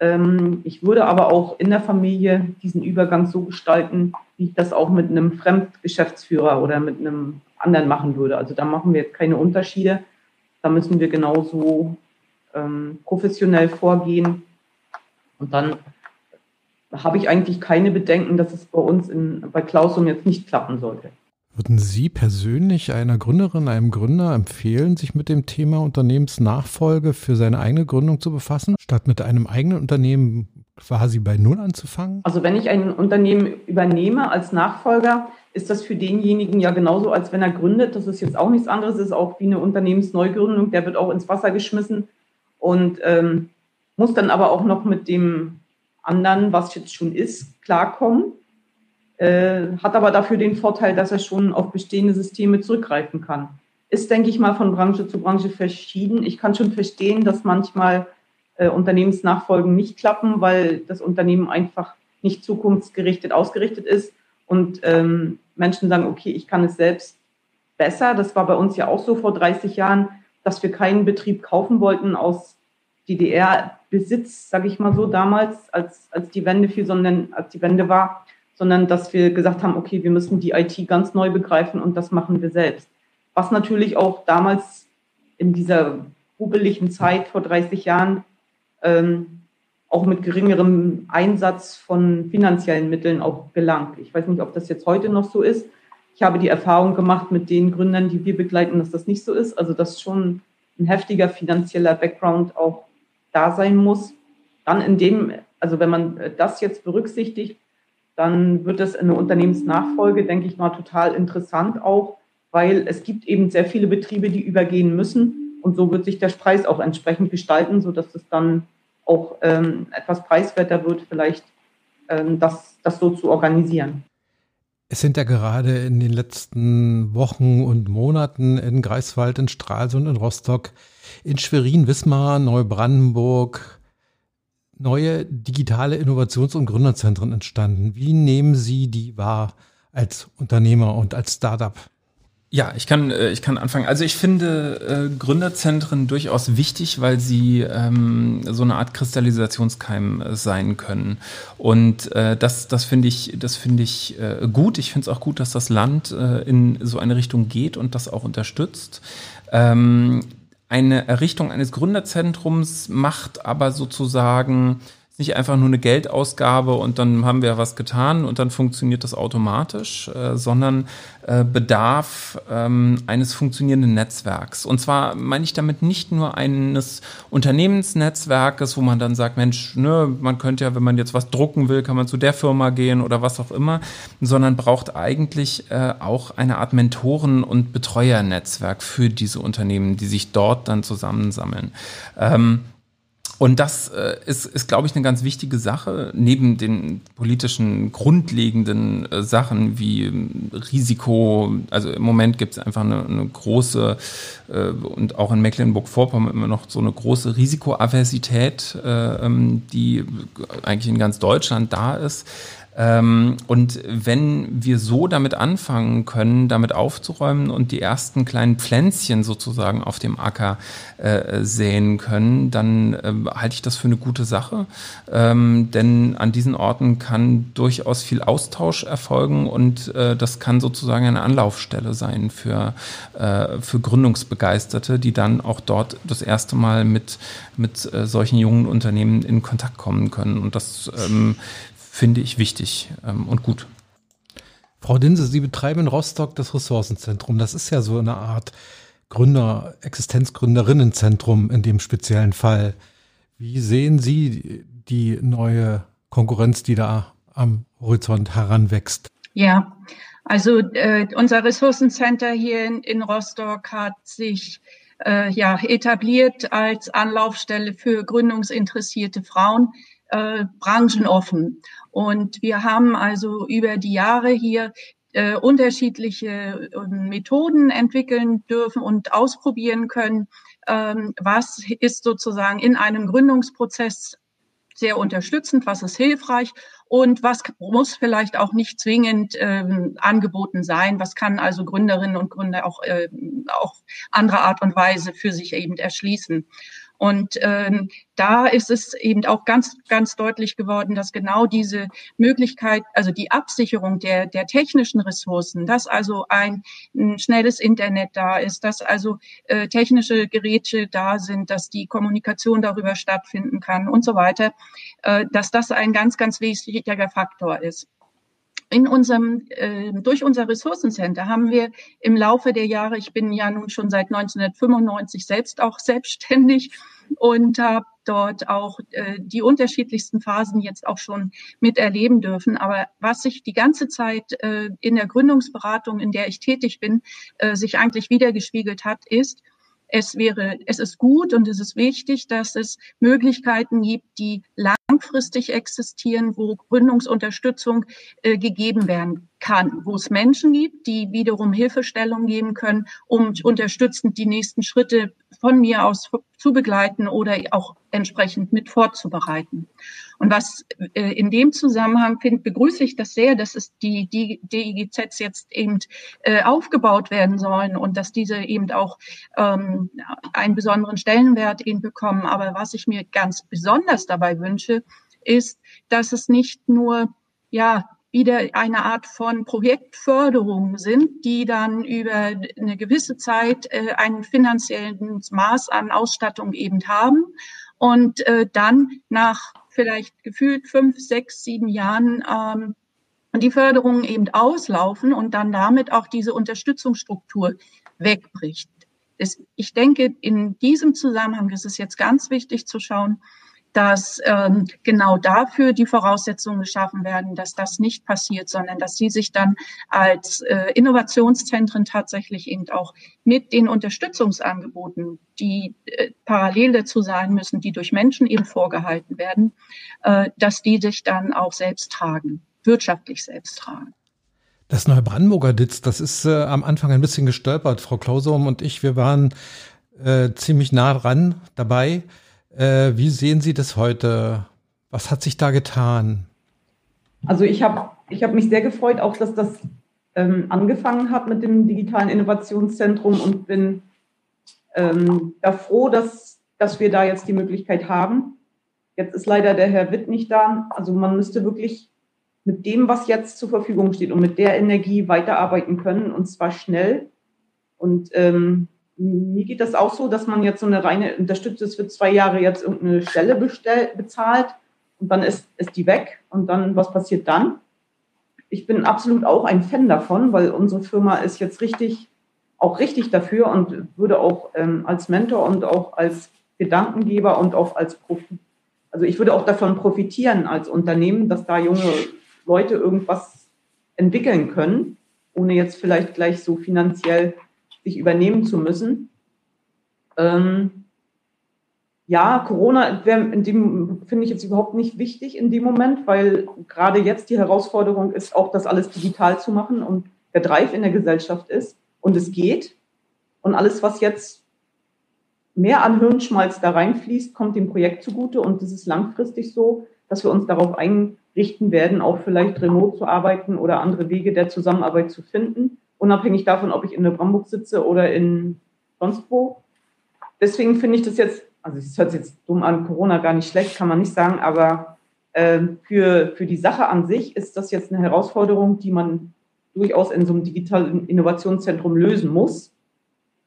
Ähm, ich würde aber auch in der Familie diesen Übergang so gestalten, wie ich das auch mit einem Fremdgeschäftsführer oder mit einem anderen machen würde. Also da machen wir jetzt keine Unterschiede. Da müssen wir genauso ähm, professionell vorgehen. Und dann habe ich eigentlich keine Bedenken, dass es bei uns in, bei Klausum jetzt nicht klappen sollte. Würden Sie persönlich einer Gründerin, einem Gründer empfehlen, sich mit dem Thema Unternehmensnachfolge für seine eigene Gründung zu befassen, statt mit einem eigenen Unternehmen quasi bei Null anzufangen? Also wenn ich ein Unternehmen übernehme als Nachfolger, ist das für denjenigen ja genauso, als wenn er gründet. Das ist jetzt auch nichts anderes, das ist auch wie eine Unternehmensneugründung, der wird auch ins Wasser geschmissen und ähm, muss dann aber auch noch mit dem anderen, was jetzt schon ist, klarkommen. Äh, hat aber dafür den Vorteil, dass er schon auf bestehende Systeme zurückgreifen kann. Ist, denke ich mal, von Branche zu Branche verschieden. Ich kann schon verstehen, dass manchmal äh, Unternehmensnachfolgen nicht klappen, weil das Unternehmen einfach nicht zukunftsgerichtet ausgerichtet ist und ähm, Menschen sagen, okay, ich kann es selbst besser. Das war bei uns ja auch so vor 30 Jahren, dass wir keinen Betrieb kaufen wollten aus DDR-Besitz, sage ich mal so, damals, als, als die Wende fiel, sondern als die Wende war, sondern dass wir gesagt haben, okay, wir müssen die IT ganz neu begreifen und das machen wir selbst. Was natürlich auch damals in dieser rubeligen Zeit vor 30 Jahren ähm, auch mit geringerem Einsatz von finanziellen Mitteln auch gelang. Ich weiß nicht, ob das jetzt heute noch so ist. Ich habe die Erfahrung gemacht mit den Gründern, die wir begleiten, dass das nicht so ist. Also dass schon ein heftiger finanzieller Background auch da sein muss. Dann in dem, also wenn man das jetzt berücksichtigt, dann wird es in der Unternehmensnachfolge, denke ich mal, total interessant auch, weil es gibt eben sehr viele Betriebe, die übergehen müssen. Und so wird sich der Preis auch entsprechend gestalten, sodass es dann auch ähm, etwas preiswerter wird, vielleicht ähm, das, das so zu organisieren. Es sind ja gerade in den letzten Wochen und Monaten in Greifswald, in Stralsund, in Rostock in Schwerin, Wismar, Neubrandenburg neue digitale Innovations- und Gründerzentren entstanden. Wie nehmen Sie die wahr als Unternehmer und als Startup? Ja, ich kann, äh, ich kann anfangen. Also ich finde äh, Gründerzentren durchaus wichtig, weil sie ähm, so eine Art Kristallisationskeim äh, sein können. Und äh, das, das finde ich, das finde ich äh, gut. Ich finde es auch gut, dass das Land äh, in so eine Richtung geht und das auch unterstützt. Ähm, eine Errichtung eines Gründerzentrums macht aber sozusagen nicht einfach nur eine Geldausgabe und dann haben wir was getan und dann funktioniert das automatisch, äh, sondern äh, bedarf ähm, eines funktionierenden Netzwerks. Und zwar meine ich damit nicht nur eines Unternehmensnetzwerkes, wo man dann sagt, Mensch, ne, man könnte ja, wenn man jetzt was drucken will, kann man zu der Firma gehen oder was auch immer, sondern braucht eigentlich äh, auch eine Art Mentoren- und Betreuernetzwerk für diese Unternehmen, die sich dort dann zusammensammeln. Ähm, und das äh, ist, ist glaube ich, eine ganz wichtige Sache, neben den politischen grundlegenden äh, Sachen wie ähm, Risiko. Also im Moment gibt es einfach eine, eine große äh, und auch in Mecklenburg-Vorpommern immer noch so eine große Risikoaversität, äh, ähm, die eigentlich in ganz Deutschland da ist. Ähm, und wenn wir so damit anfangen können, damit aufzuräumen und die ersten kleinen Pflänzchen sozusagen auf dem Acker äh, säen können, dann äh, halte ich das für eine gute Sache. Ähm, denn an diesen Orten kann durchaus viel Austausch erfolgen und äh, das kann sozusagen eine Anlaufstelle sein für, äh, für Gründungsbegeisterte, die dann auch dort das erste Mal mit, mit äh, solchen jungen Unternehmen in Kontakt kommen können. Und das ähm, finde ich wichtig ähm, und gut. Frau Dinse, Sie betreiben in Rostock das Ressourcenzentrum. Das ist ja so eine Art Gründer, Existenzgründerinnenzentrum in dem speziellen Fall. Wie sehen Sie die neue Konkurrenz, die da am Horizont heranwächst? Ja, also äh, unser Ressourcencenter hier in, in Rostock hat sich äh, ja etabliert als Anlaufstelle für gründungsinteressierte Frauen, äh, branchenoffen. Und wir haben also über die Jahre hier äh, unterschiedliche äh, Methoden entwickeln dürfen und ausprobieren können. Ähm, was ist sozusagen in einem Gründungsprozess sehr unterstützend, was ist hilfreich und was muss vielleicht auch nicht zwingend ähm, angeboten sein, was kann also Gründerinnen und Gründer auch äh, auf andere Art und Weise für sich eben erschließen. Und ähm, da ist es eben auch ganz, ganz deutlich geworden, dass genau diese Möglichkeit, also die Absicherung der, der technischen Ressourcen, dass also ein, ein schnelles Internet da ist, dass also äh, technische Geräte da sind, dass die Kommunikation darüber stattfinden kann und so weiter, äh, dass das ein ganz, ganz wichtiger Faktor ist in unserem, äh, durch unser Ressourcencenter haben wir im Laufe der Jahre, ich bin ja nun schon seit 1995 selbst auch selbstständig und habe dort auch äh, die unterschiedlichsten Phasen jetzt auch schon miterleben dürfen. Aber was sich die ganze Zeit äh, in der Gründungsberatung, in der ich tätig bin, äh, sich eigentlich wiedergespiegelt hat, ist, es wäre, es ist gut und es ist wichtig, dass es Möglichkeiten gibt, die langfristig existieren, wo Gründungsunterstützung äh, gegeben werden kann, wo es Menschen gibt, die wiederum Hilfestellung geben können, um unterstützend die nächsten Schritte von mir aus zu begleiten oder auch entsprechend mit vorzubereiten. Und was äh, in dem Zusammenhang finde, begrüße ich das sehr, dass es die, die DIGZs jetzt eben äh, aufgebaut werden sollen und dass diese eben auch ähm, einen besonderen Stellenwert eben bekommen. Aber was ich mir ganz besonders dabei wünsche, ist, dass es nicht nur ja wieder eine Art von Projektförderung sind, die dann über eine gewisse Zeit äh, einen finanziellen Maß an Ausstattung eben haben und äh, dann nach vielleicht gefühlt fünf, sechs, sieben Jahren ähm, die Förderungen eben auslaufen und dann damit auch diese Unterstützungsstruktur wegbricht. ich denke, in diesem Zusammenhang ist es jetzt ganz wichtig zu schauen, dass ähm, genau dafür die Voraussetzungen geschaffen werden, dass das nicht passiert, sondern dass sie sich dann als äh, Innovationszentren tatsächlich eben auch mit den Unterstützungsangeboten, die äh, parallel dazu sein müssen, die durch Menschen eben vorgehalten werden, äh, dass die sich dann auch selbst tragen, wirtschaftlich selbst tragen. Das Neubrandenburger Ditz, das ist äh, am Anfang ein bisschen gestolpert. Frau Klausom und ich, wir waren äh, ziemlich nah dran dabei. Äh, wie sehen Sie das heute? Was hat sich da getan? Also ich habe ich hab mich sehr gefreut, auch dass das ähm, angefangen hat mit dem digitalen Innovationszentrum und bin ähm, da froh, dass, dass wir da jetzt die Möglichkeit haben. Jetzt ist leider der Herr Witt nicht da. Also man müsste wirklich mit dem, was jetzt zur Verfügung steht und mit der Energie weiterarbeiten können und zwar schnell. Und ähm, mir geht das auch so, dass man jetzt so eine reine Unterstützung für zwei Jahre jetzt irgendeine Stelle bestell, bezahlt und dann ist, ist die weg und dann, was passiert dann? Ich bin absolut auch ein Fan davon, weil unsere Firma ist jetzt richtig, auch richtig dafür und würde auch ähm, als Mentor und auch als Gedankengeber und auch als Profi, also ich würde auch davon profitieren als Unternehmen, dass da junge Leute irgendwas entwickeln können, ohne jetzt vielleicht gleich so finanziell sich übernehmen zu müssen. Ähm, ja, Corona finde ich jetzt überhaupt nicht wichtig in dem Moment, weil gerade jetzt die Herausforderung ist, auch das alles digital zu machen und der Drive in der Gesellschaft ist und es geht. Und alles, was jetzt mehr an Hirnschmalz da reinfließt, kommt dem Projekt zugute und es ist langfristig so, dass wir uns darauf einrichten werden, auch vielleicht remote zu arbeiten oder andere Wege der Zusammenarbeit zu finden, unabhängig davon, ob ich in der Bramburg sitze oder in sonst wo. Deswegen finde ich das jetzt also es hört sich jetzt dumm an, Corona gar nicht schlecht, kann man nicht sagen, aber äh, für, für die Sache an sich ist das jetzt eine Herausforderung, die man durchaus in so einem digitalen Innovationszentrum lösen muss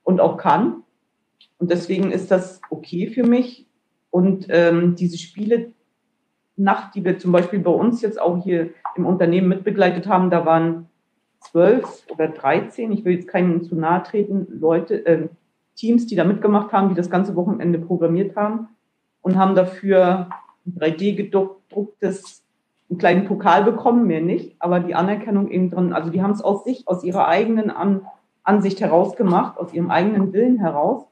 und auch kann. Und deswegen ist das okay für mich. Und ähm, diese Spiele Nacht, die wir zum Beispiel bei uns jetzt auch hier im Unternehmen mitbegleitet haben, da waren zwölf oder dreizehn, ich will jetzt keinen zu nahe treten, Leute, äh, Teams, die da mitgemacht haben, die das ganze Wochenende programmiert haben und haben dafür ein 3D gedrucktes einen kleinen Pokal bekommen, mehr nicht, aber die Anerkennung eben drin, also die haben es aus sich, aus ihrer eigenen An Ansicht heraus gemacht, aus ihrem eigenen Willen heraus.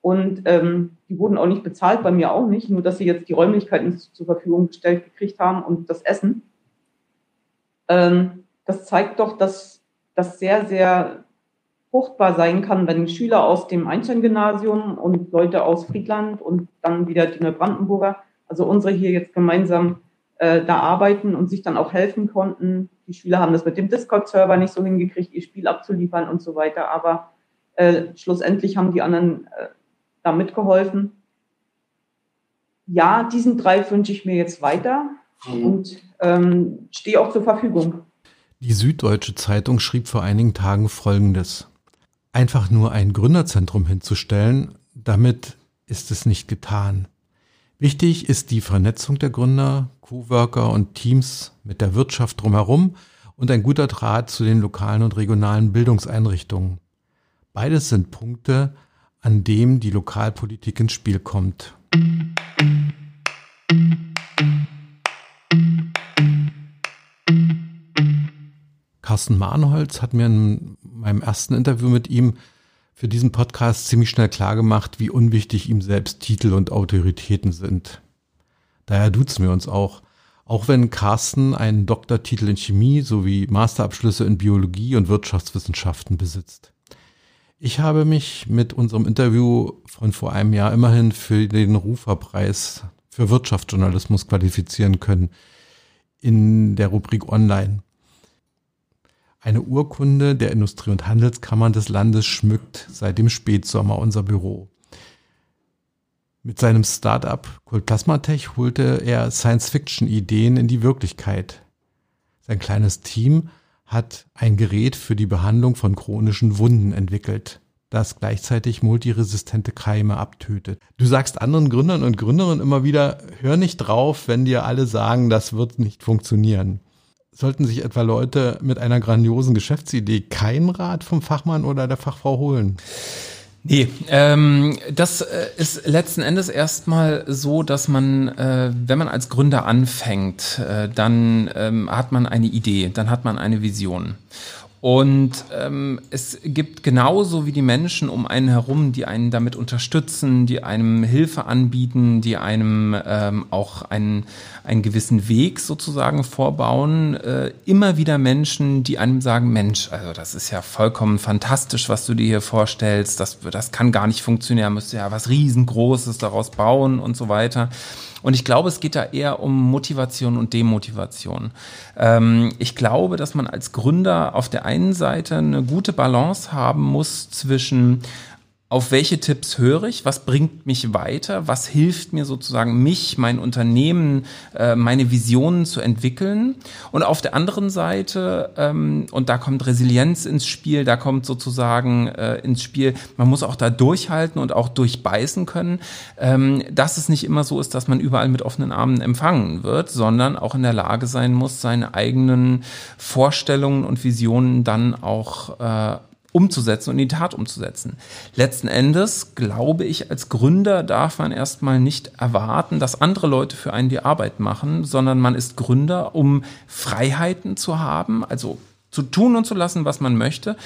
Und ähm, die wurden auch nicht bezahlt, bei mir auch nicht, nur dass sie jetzt die Räumlichkeiten zur Verfügung gestellt gekriegt haben und das Essen. Ähm, das zeigt doch, dass das sehr, sehr fruchtbar sein kann, wenn Schüler aus dem Einstein-Gymnasium und Leute aus Friedland und dann wieder die Neubrandenburger, also unsere hier jetzt gemeinsam äh, da arbeiten und sich dann auch helfen konnten. Die Schüler haben das mit dem Discord-Server nicht so hingekriegt, ihr Spiel abzuliefern und so weiter, aber äh, schlussendlich haben die anderen äh, da mitgeholfen. Ja, diesen Drive wünsche ich mir jetzt weiter mhm. und ähm, stehe auch zur Verfügung. Die Süddeutsche Zeitung schrieb vor einigen Tagen Folgendes einfach nur ein Gründerzentrum hinzustellen, damit ist es nicht getan. Wichtig ist die Vernetzung der Gründer, Coworker und Teams mit der Wirtschaft drumherum und ein guter Draht zu den lokalen und regionalen Bildungseinrichtungen. Beides sind Punkte, an dem die Lokalpolitik ins Spiel kommt. Carsten Mahnholz hat mir in meinem ersten Interview mit ihm für diesen Podcast ziemlich schnell klargemacht, wie unwichtig ihm selbst Titel und Autoritäten sind. Daher duzen wir uns auch. Auch wenn Carsten einen Doktortitel in Chemie sowie Masterabschlüsse in Biologie und Wirtschaftswissenschaften besitzt. Ich habe mich mit unserem Interview von vor einem Jahr immerhin für den Ruferpreis für Wirtschaftsjournalismus qualifizieren können in der Rubrik Online. Eine Urkunde der Industrie- und Handelskammern des Landes schmückt seit dem Spätsommer unser Büro. Mit seinem Startup Plasmatech holte er Science-Fiction-Ideen in die Wirklichkeit. Sein kleines Team hat ein Gerät für die Behandlung von chronischen Wunden entwickelt, das gleichzeitig multiresistente Keime abtötet. Du sagst anderen Gründern und Gründerinnen immer wieder, hör nicht drauf, wenn dir alle sagen, das wird nicht funktionieren sollten sich etwa Leute mit einer grandiosen Geschäftsidee keinen Rat vom Fachmann oder der Fachfrau holen? Nee, ähm, das äh, ist letzten Endes erstmal so, dass man, äh, wenn man als Gründer anfängt, äh, dann ähm, hat man eine Idee, dann hat man eine Vision. Und ähm, es gibt genauso wie die Menschen um einen herum, die einen damit unterstützen, die einem Hilfe anbieten, die einem ähm, auch einen, einen gewissen Weg sozusagen vorbauen, äh, immer wieder Menschen, die einem sagen, Mensch, also das ist ja vollkommen fantastisch, was du dir hier vorstellst, das, das kann gar nicht funktionieren, müsst ja was riesengroßes daraus bauen und so weiter. Und ich glaube, es geht da eher um Motivation und Demotivation. Ähm, ich glaube, dass man als Gründer auf der einen Seite eine gute Balance haben muss zwischen auf welche Tipps höre ich, was bringt mich weiter, was hilft mir sozusagen, mich, mein Unternehmen, äh, meine Visionen zu entwickeln. Und auf der anderen Seite, ähm, und da kommt Resilienz ins Spiel, da kommt sozusagen äh, ins Spiel, man muss auch da durchhalten und auch durchbeißen können, ähm, dass es nicht immer so ist, dass man überall mit offenen Armen empfangen wird, sondern auch in der Lage sein muss, seine eigenen Vorstellungen und Visionen dann auch äh, umzusetzen und in die Tat umzusetzen. Letzten Endes glaube ich, als Gründer darf man erstmal nicht erwarten, dass andere Leute für einen die Arbeit machen, sondern man ist Gründer, um Freiheiten zu haben, also zu tun und zu lassen, was man möchte,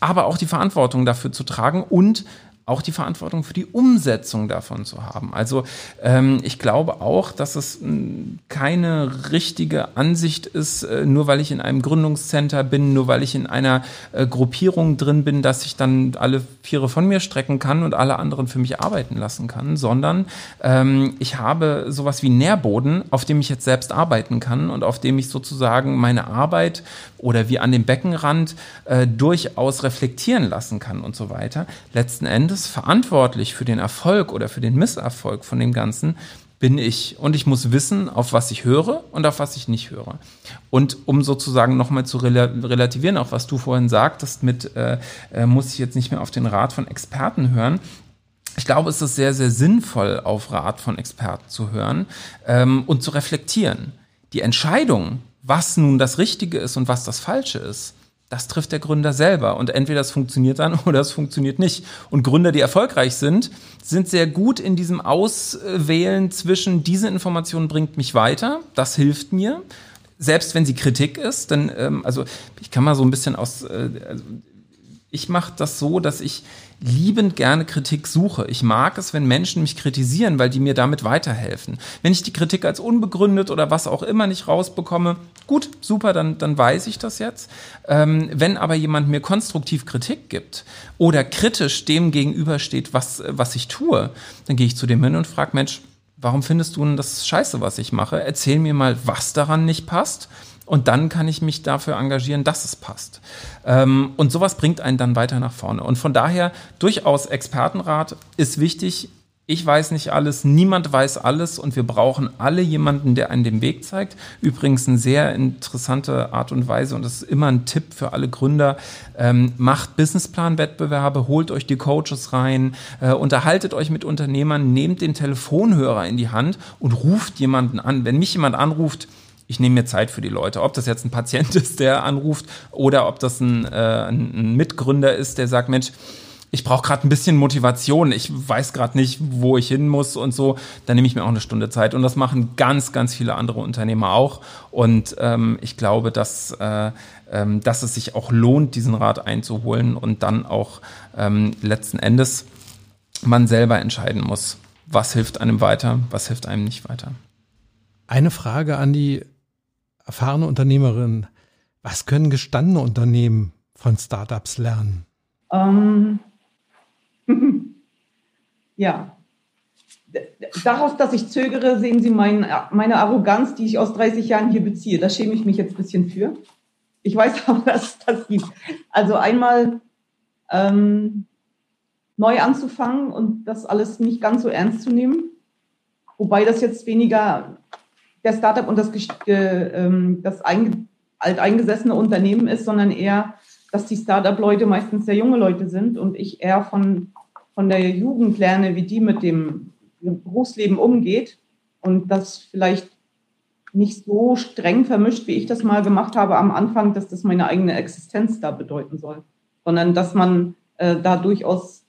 aber auch die Verantwortung dafür zu tragen und auch die Verantwortung für die Umsetzung davon zu haben. Also ähm, ich glaube auch, dass es hm, keine richtige Ansicht ist, äh, nur weil ich in einem Gründungscenter bin, nur weil ich in einer äh, Gruppierung drin bin, dass ich dann alle Viere von mir strecken kann und alle anderen für mich arbeiten lassen kann, sondern ähm, ich habe sowas wie Nährboden, auf dem ich jetzt selbst arbeiten kann und auf dem ich sozusagen meine Arbeit oder wie an dem Beckenrand äh, durchaus reflektieren lassen kann und so weiter. Letzten Endes verantwortlich für den Erfolg oder für den Misserfolg von dem Ganzen bin ich. Und ich muss wissen, auf was ich höre und auf was ich nicht höre. Und um sozusagen nochmal zu relativieren, auch was du vorhin sagtest, mit äh, äh, muss ich jetzt nicht mehr auf den Rat von Experten hören. Ich glaube, es ist sehr, sehr sinnvoll, auf Rat von Experten zu hören ähm, und zu reflektieren. Die Entscheidung, was nun das Richtige ist und was das Falsche ist, das trifft der Gründer selber. Und entweder es funktioniert dann oder es funktioniert nicht. Und Gründer, die erfolgreich sind, sind sehr gut in diesem Auswählen zwischen, diese Information bringt mich weiter, das hilft mir. Selbst wenn sie Kritik ist, dann, ähm, also ich kann mal so ein bisschen aus, äh, also ich mache das so, dass ich liebend gerne Kritik suche. Ich mag es, wenn Menschen mich kritisieren, weil die mir damit weiterhelfen. Wenn ich die Kritik als unbegründet oder was auch immer nicht rausbekomme, gut, super, dann, dann weiß ich das jetzt. Ähm, wenn aber jemand mir konstruktiv Kritik gibt oder kritisch dem gegenübersteht, was, was ich tue, dann gehe ich zu dem hin und frage, Mensch, warum findest du denn das scheiße, was ich mache? Erzähl mir mal, was daran nicht passt und dann kann ich mich dafür engagieren, dass es passt. Ähm, und sowas bringt einen dann weiter nach vorne. Und von daher durchaus Expertenrat ist wichtig. Ich weiß nicht alles, niemand weiß alles und wir brauchen alle jemanden, der einen den Weg zeigt. Übrigens eine sehr interessante Art und Weise und das ist immer ein Tipp für alle Gründer. Ähm, macht Businessplan-Wettbewerbe, holt euch die Coaches rein, äh, unterhaltet euch mit Unternehmern, nehmt den Telefonhörer in die Hand und ruft jemanden an. Wenn mich jemand anruft, ich nehme mir Zeit für die Leute. Ob das jetzt ein Patient ist, der anruft, oder ob das ein, äh, ein Mitgründer ist, der sagt, Mensch, ich brauche gerade ein bisschen Motivation, ich weiß gerade nicht, wo ich hin muss und so, dann nehme ich mir auch eine Stunde Zeit. Und das machen ganz, ganz viele andere Unternehmer auch. Und ähm, ich glaube, dass, äh, ähm, dass es sich auch lohnt, diesen Rat einzuholen und dann auch ähm, letzten Endes man selber entscheiden muss, was hilft einem weiter, was hilft einem nicht weiter. Eine Frage an die erfahrene Unternehmerin, was können gestandene Unternehmen von Startups lernen? Ähm, ja. Daraus, dass ich zögere, sehen Sie mein, meine Arroganz, die ich aus 30 Jahren hier beziehe. Da schäme ich mich jetzt ein bisschen für. Ich weiß aber, dass das gibt. Also einmal ähm, neu anzufangen und das alles nicht ganz so ernst zu nehmen. Wobei das jetzt weniger der Startup und das, äh, das ein, alteingesessene Unternehmen ist, sondern eher, dass die Startup-Leute meistens sehr junge Leute sind und ich eher von, von der Jugend lerne, wie die mit dem Berufsleben umgeht und das vielleicht nicht so streng vermischt, wie ich das mal gemacht habe am Anfang, dass das meine eigene Existenz da bedeuten soll, sondern dass man äh, da durchaus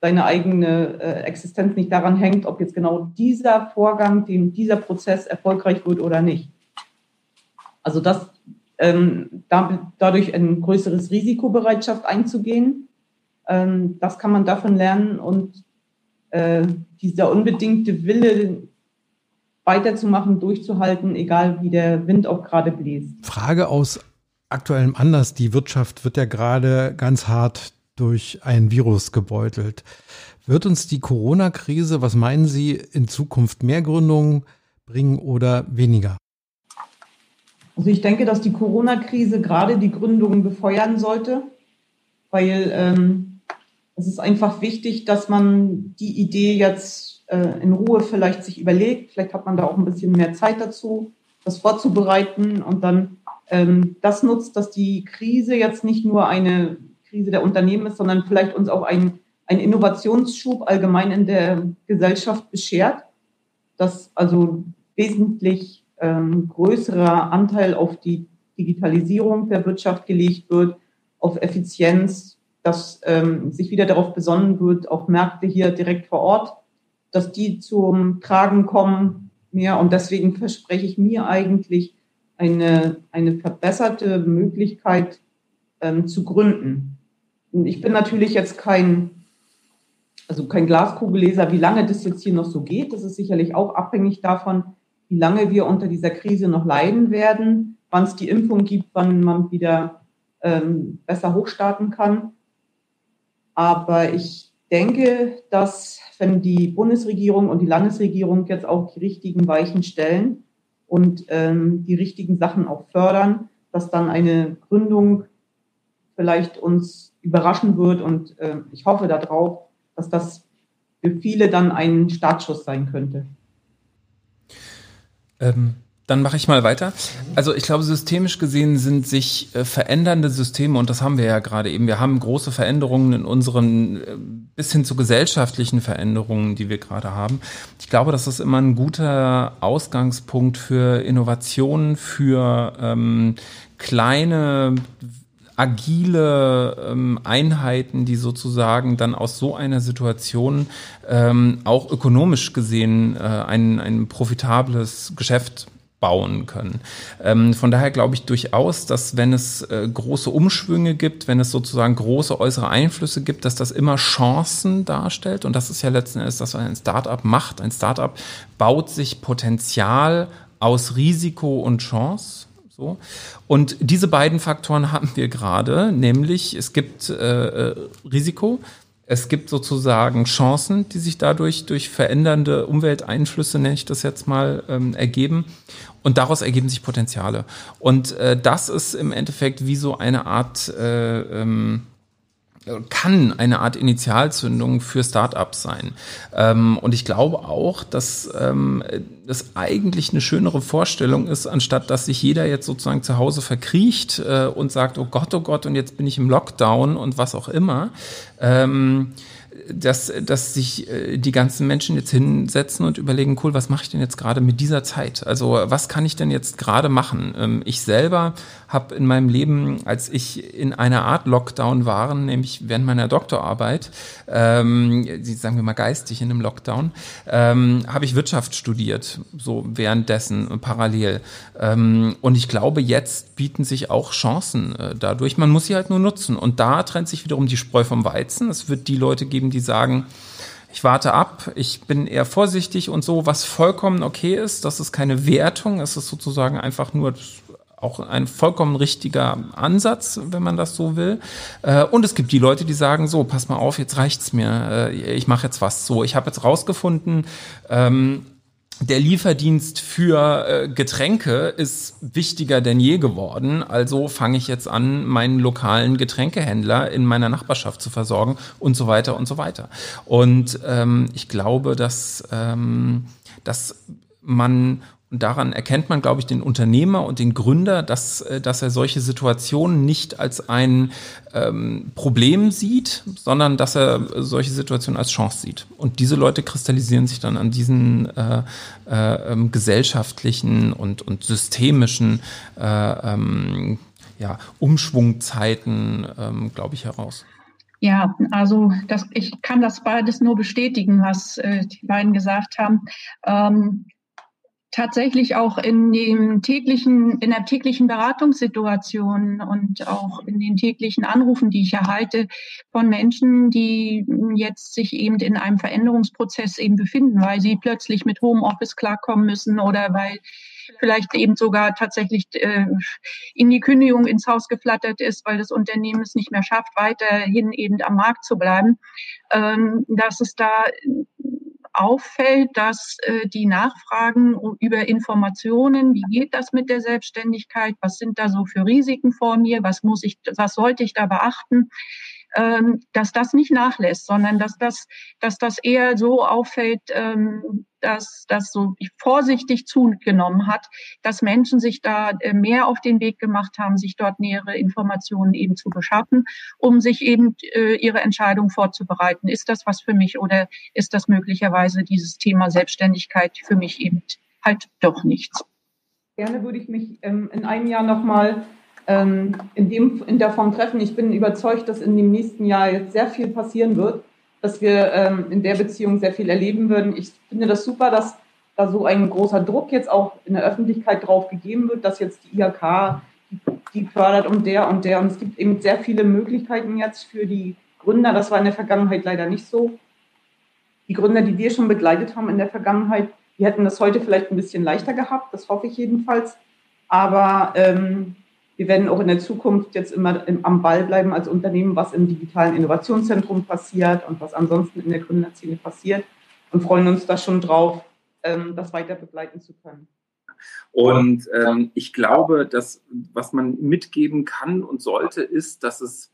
seine eigene äh, Existenz nicht daran hängt, ob jetzt genau dieser Vorgang, dem, dieser Prozess erfolgreich wird oder nicht. Also das ähm, da, dadurch ein größeres Risikobereitschaft einzugehen, ähm, das kann man davon lernen und äh, dieser unbedingte Wille weiterzumachen, durchzuhalten, egal wie der Wind auch gerade bläst. Frage aus aktuellem Anlass. Die Wirtschaft wird ja gerade ganz hart durch ein Virus gebeutelt. Wird uns die Corona-Krise, was meinen Sie, in Zukunft mehr Gründungen bringen oder weniger? Also ich denke, dass die Corona-Krise gerade die Gründungen befeuern sollte, weil ähm, Es ist einfach wichtig, dass man die Idee jetzt äh, in Ruhe vielleicht sich überlegt. Vielleicht hat man da auch ein bisschen mehr Zeit dazu, das vorzubereiten und dann ähm, das nutzt, dass die Krise jetzt nicht nur eine Krise der Unternehmen ist, sondern vielleicht uns auch ein, ein Innovationsschub allgemein in der Gesellschaft beschert, dass also wesentlich ähm, größerer Anteil auf die Digitalisierung der Wirtschaft gelegt wird, auf Effizienz, dass ähm, sich wieder darauf besonnen wird, auch Märkte hier direkt vor Ort, dass die zum Tragen kommen mehr. Und deswegen verspreche ich mir eigentlich eine, eine verbesserte Möglichkeit ähm, zu gründen. Und ich bin natürlich jetzt kein, also kein Glaskugelleser, wie lange das jetzt hier noch so geht. Das ist sicherlich auch abhängig davon, wie lange wir unter dieser Krise noch leiden werden, wann es die Impfung gibt, wann man wieder ähm, besser hochstarten kann. Aber ich denke, dass wenn die Bundesregierung und die Landesregierung jetzt auch die richtigen Weichen stellen und ähm, die richtigen Sachen auch fördern, dass dann eine Gründung vielleicht uns überraschen wird. Und äh, ich hoffe darauf, dass das für viele dann ein Startschuss sein könnte. Ähm, dann mache ich mal weiter. Also ich glaube, systemisch gesehen sind sich äh, verändernde Systeme, und das haben wir ja gerade eben, wir haben große Veränderungen in unseren, äh, bis hin zu gesellschaftlichen Veränderungen, die wir gerade haben. Ich glaube, das ist immer ein guter Ausgangspunkt für Innovationen, für ähm, kleine agile ähm, Einheiten, die sozusagen dann aus so einer Situation ähm, auch ökonomisch gesehen äh, ein, ein profitables Geschäft bauen können. Ähm, von daher glaube ich durchaus, dass wenn es äh, große Umschwünge gibt, wenn es sozusagen große äußere Einflüsse gibt, dass das immer Chancen darstellt. Und das ist ja letzten Endes, dass ein Startup macht. Ein Startup baut sich Potenzial aus Risiko und Chance so. Und diese beiden Faktoren haben wir gerade, nämlich es gibt äh, äh, Risiko, es gibt sozusagen Chancen, die sich dadurch durch verändernde Umwelteinflüsse, nenne ich das jetzt mal, ähm, ergeben. Und daraus ergeben sich Potenziale. Und äh, das ist im Endeffekt wie so eine Art äh, ähm, kann eine Art Initialzündung für Startups sein. Ähm, und ich glaube auch, dass ähm, das eigentlich eine schönere Vorstellung ist, anstatt dass sich jeder jetzt sozusagen zu Hause verkriecht äh, und sagt, oh Gott, oh Gott, und jetzt bin ich im Lockdown und was auch immer. Ähm, dass, dass sich äh, die ganzen Menschen jetzt hinsetzen und überlegen, cool, was mache ich denn jetzt gerade mit dieser Zeit? Also was kann ich denn jetzt gerade machen? Ähm, ich selber habe in meinem Leben, als ich in einer Art Lockdown war, nämlich während meiner Doktorarbeit, ähm, sagen wir mal geistig in einem Lockdown, ähm, habe ich Wirtschaft studiert, so währenddessen parallel. Ähm, und ich glaube, jetzt bieten sich auch Chancen äh, dadurch. Man muss sie halt nur nutzen. Und da trennt sich wiederum die Spreu vom Weizen. Es wird die Leute geben, die sagen, ich warte ab, ich bin eher vorsichtig und so, was vollkommen okay ist. Das ist keine Wertung, es ist sozusagen einfach nur auch ein vollkommen richtiger Ansatz, wenn man das so will. Äh, und es gibt die Leute, die sagen so, pass mal auf, jetzt reicht's mir, äh, ich mache jetzt was so. Ich habe jetzt rausgefunden, ähm, der Lieferdienst für äh, Getränke ist wichtiger denn je geworden. Also fange ich jetzt an, meinen lokalen Getränkehändler in meiner Nachbarschaft zu versorgen und so weiter und so weiter. Und ähm, ich glaube, dass, ähm, dass man daran erkennt man, glaube ich, den Unternehmer und den Gründer, dass, äh, dass er solche Situationen nicht als ein ähm, Problem sieht, sondern dass er solche Situationen als Chance sieht. Und diese Leute kristallisieren sich dann an diesen äh, äh, ähm, gesellschaftlichen und, und systemischen äh, ähm, ja, Umschwungzeiten, ähm, glaube ich, heraus. Ja, also das, ich kann das beides nur bestätigen, was äh, die beiden gesagt haben. Ähm, tatsächlich auch in dem täglichen, in der täglichen Beratungssituation und auch in den täglichen Anrufen, die ich erhalte von Menschen, die jetzt sich eben in einem Veränderungsprozess eben befinden, weil sie plötzlich mit Homeoffice klarkommen müssen oder weil vielleicht eben sogar tatsächlich äh, in die Kündigung ins Haus geflattert ist, weil das Unternehmen es nicht mehr schafft, weiterhin eben am Markt zu bleiben, ähm, dass es da auffällt, dass äh, die Nachfragen über Informationen, wie geht das mit der Selbstständigkeit, was sind da so für Risiken vor mir, was muss ich, was sollte ich da beachten, dass das nicht nachlässt, sondern dass das, dass das eher so auffällt, ähm, dass das so vorsichtig zugenommen hat, dass Menschen sich da äh, mehr auf den Weg gemacht haben, sich dort nähere Informationen eben zu beschaffen, um sich eben äh, ihre Entscheidung vorzubereiten. Ist das was für mich oder ist das möglicherweise dieses Thema Selbstständigkeit für mich eben halt doch nichts? Gerne würde ich mich ähm, in einem Jahr nochmal ähm, in, dem, in der Form treffen. Ich bin überzeugt, dass in dem nächsten Jahr jetzt sehr viel passieren wird, dass wir ähm, in der Beziehung sehr viel erleben würden. Ich finde das super, dass da so ein großer Druck jetzt auch in der Öffentlichkeit drauf gegeben wird, dass jetzt die IHK die fördert und der und der. Und es gibt eben sehr viele Möglichkeiten jetzt für die Gründer. Das war in der Vergangenheit leider nicht so. Die Gründer, die wir schon begleitet haben in der Vergangenheit, die hätten das heute vielleicht ein bisschen leichter gehabt. Das hoffe ich jedenfalls. Aber ähm, wir werden auch in der Zukunft jetzt immer im, am Ball bleiben als Unternehmen, was im digitalen Innovationszentrum passiert und was ansonsten in der Gründerszene passiert und freuen uns da schon drauf, ähm, das weiter begleiten zu können. Und ähm, ich glaube, dass was man mitgeben kann und sollte, ist, dass es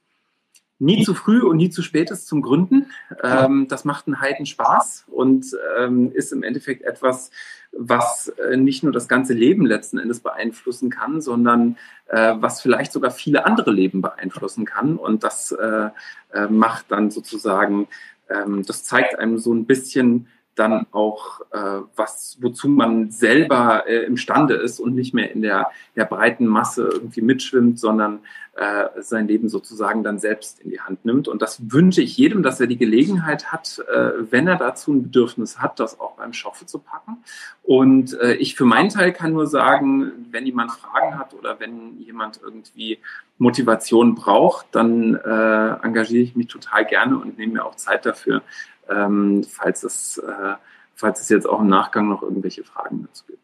nie zu früh und nie zu spät ist zum Gründen. Ähm, das macht einen Heiden Spaß und ähm, ist im Endeffekt etwas, was äh, nicht nur das ganze Leben letzten Endes beeinflussen kann, sondern äh, was vielleicht sogar viele andere Leben beeinflussen kann. Und das äh, äh macht dann sozusagen, ähm, das zeigt einem so ein bisschen, dann auch äh, was, wozu man selber äh, imstande ist und nicht mehr in der, der breiten Masse irgendwie mitschwimmt, sondern äh, sein Leben sozusagen dann selbst in die Hand nimmt. Und das wünsche ich jedem, dass er die Gelegenheit hat, äh, wenn er dazu ein Bedürfnis hat, das auch beim Schopfe zu packen. Und äh, ich für meinen Teil kann nur sagen, wenn jemand Fragen hat oder wenn jemand irgendwie Motivation braucht, dann äh, engagiere ich mich total gerne und nehme mir auch Zeit dafür, ähm, falls, es, äh, falls es jetzt auch im Nachgang noch irgendwelche Fragen dazu gibt.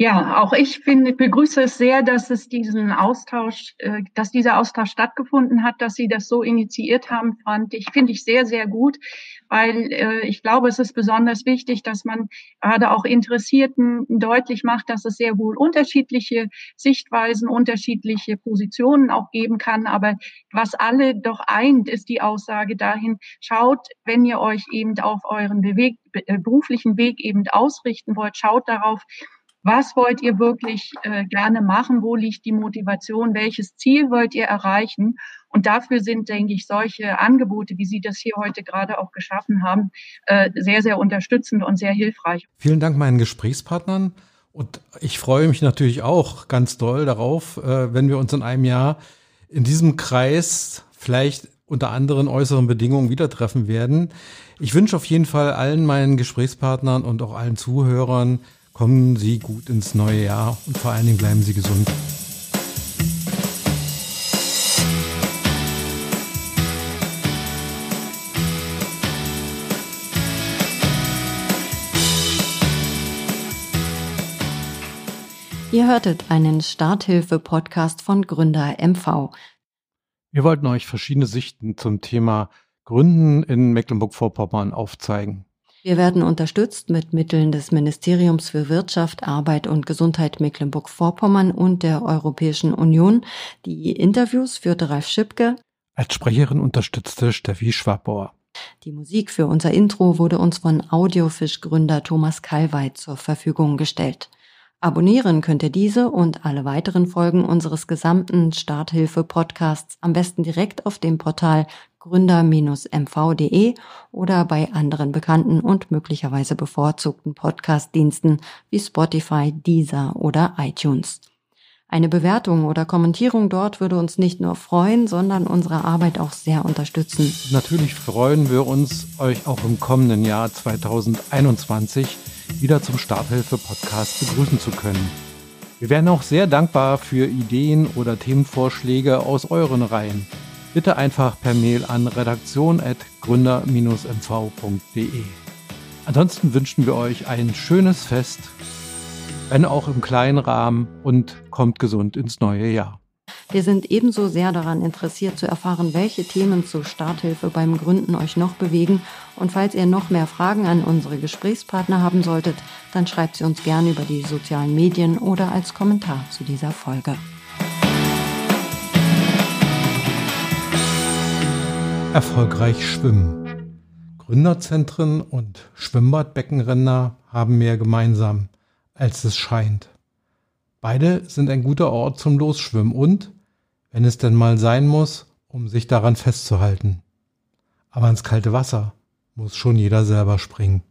Ja, auch ich finde, begrüße es sehr, dass es diesen Austausch, äh, dass dieser Austausch stattgefunden hat, dass Sie das so initiiert haben, fand ich, finde ich sehr, sehr gut, weil äh, ich glaube, es ist besonders wichtig, dass man gerade auch Interessierten deutlich macht, dass es sehr wohl unterschiedliche Sichtweisen, unterschiedliche Positionen auch geben kann. Aber was alle doch eint, ist die Aussage dahin, schaut, wenn ihr euch eben auf euren Beweg äh, beruflichen Weg eben ausrichten wollt, schaut darauf, was wollt ihr wirklich äh, gerne machen? Wo liegt die Motivation? Welches Ziel wollt ihr erreichen? Und dafür sind, denke ich, solche Angebote, wie Sie das hier heute gerade auch geschaffen haben, äh, sehr, sehr unterstützend und sehr hilfreich. Vielen Dank meinen Gesprächspartnern. Und ich freue mich natürlich auch ganz doll darauf, äh, wenn wir uns in einem Jahr in diesem Kreis vielleicht unter anderen äußeren Bedingungen wieder treffen werden. Ich wünsche auf jeden Fall allen meinen Gesprächspartnern und auch allen Zuhörern Kommen Sie gut ins neue Jahr und vor allen Dingen bleiben Sie gesund. Ihr hörtet einen Starthilfe-Podcast von Gründer MV. Wir wollten euch verschiedene Sichten zum Thema Gründen in Mecklenburg-Vorpommern aufzeigen. Wir werden unterstützt mit Mitteln des Ministeriums für Wirtschaft, Arbeit und Gesundheit Mecklenburg-Vorpommern und der Europäischen Union. Die Interviews führte Ralf Schipke. Als Sprecherin unterstützte Steffi Schwabbauer. Die Musik für unser Intro wurde uns von Audiofisch-Gründer Thomas Kalweit zur Verfügung gestellt. Abonnieren könnt ihr diese und alle weiteren Folgen unseres gesamten Starthilfe-Podcasts am besten direkt auf dem Portal gründer-mv.de oder bei anderen bekannten und möglicherweise bevorzugten Podcast-Diensten wie Spotify, Deezer oder iTunes. Eine Bewertung oder Kommentierung dort würde uns nicht nur freuen, sondern unsere Arbeit auch sehr unterstützen. Natürlich freuen wir uns, euch auch im kommenden Jahr 2021 wieder zum Starthilfe-Podcast begrüßen zu können. Wir wären auch sehr dankbar für Ideen oder Themenvorschläge aus euren Reihen bitte einfach per Mail an redaktion.gründer-mv.de. Ansonsten wünschen wir euch ein schönes Fest, wenn auch im kleinen Rahmen und kommt gesund ins neue Jahr. Wir sind ebenso sehr daran interessiert zu erfahren, welche Themen zur Starthilfe beim Gründen euch noch bewegen. Und falls ihr noch mehr Fragen an unsere Gesprächspartner haben solltet, dann schreibt sie uns gerne über die sozialen Medien oder als Kommentar zu dieser Folge. erfolgreich schwimmen. Gründerzentren und Schwimmbadbeckenränder haben mehr gemeinsam, als es scheint. Beide sind ein guter Ort zum Losschwimmen und, wenn es denn mal sein muss, um sich daran festzuhalten. Aber ins kalte Wasser muss schon jeder selber springen.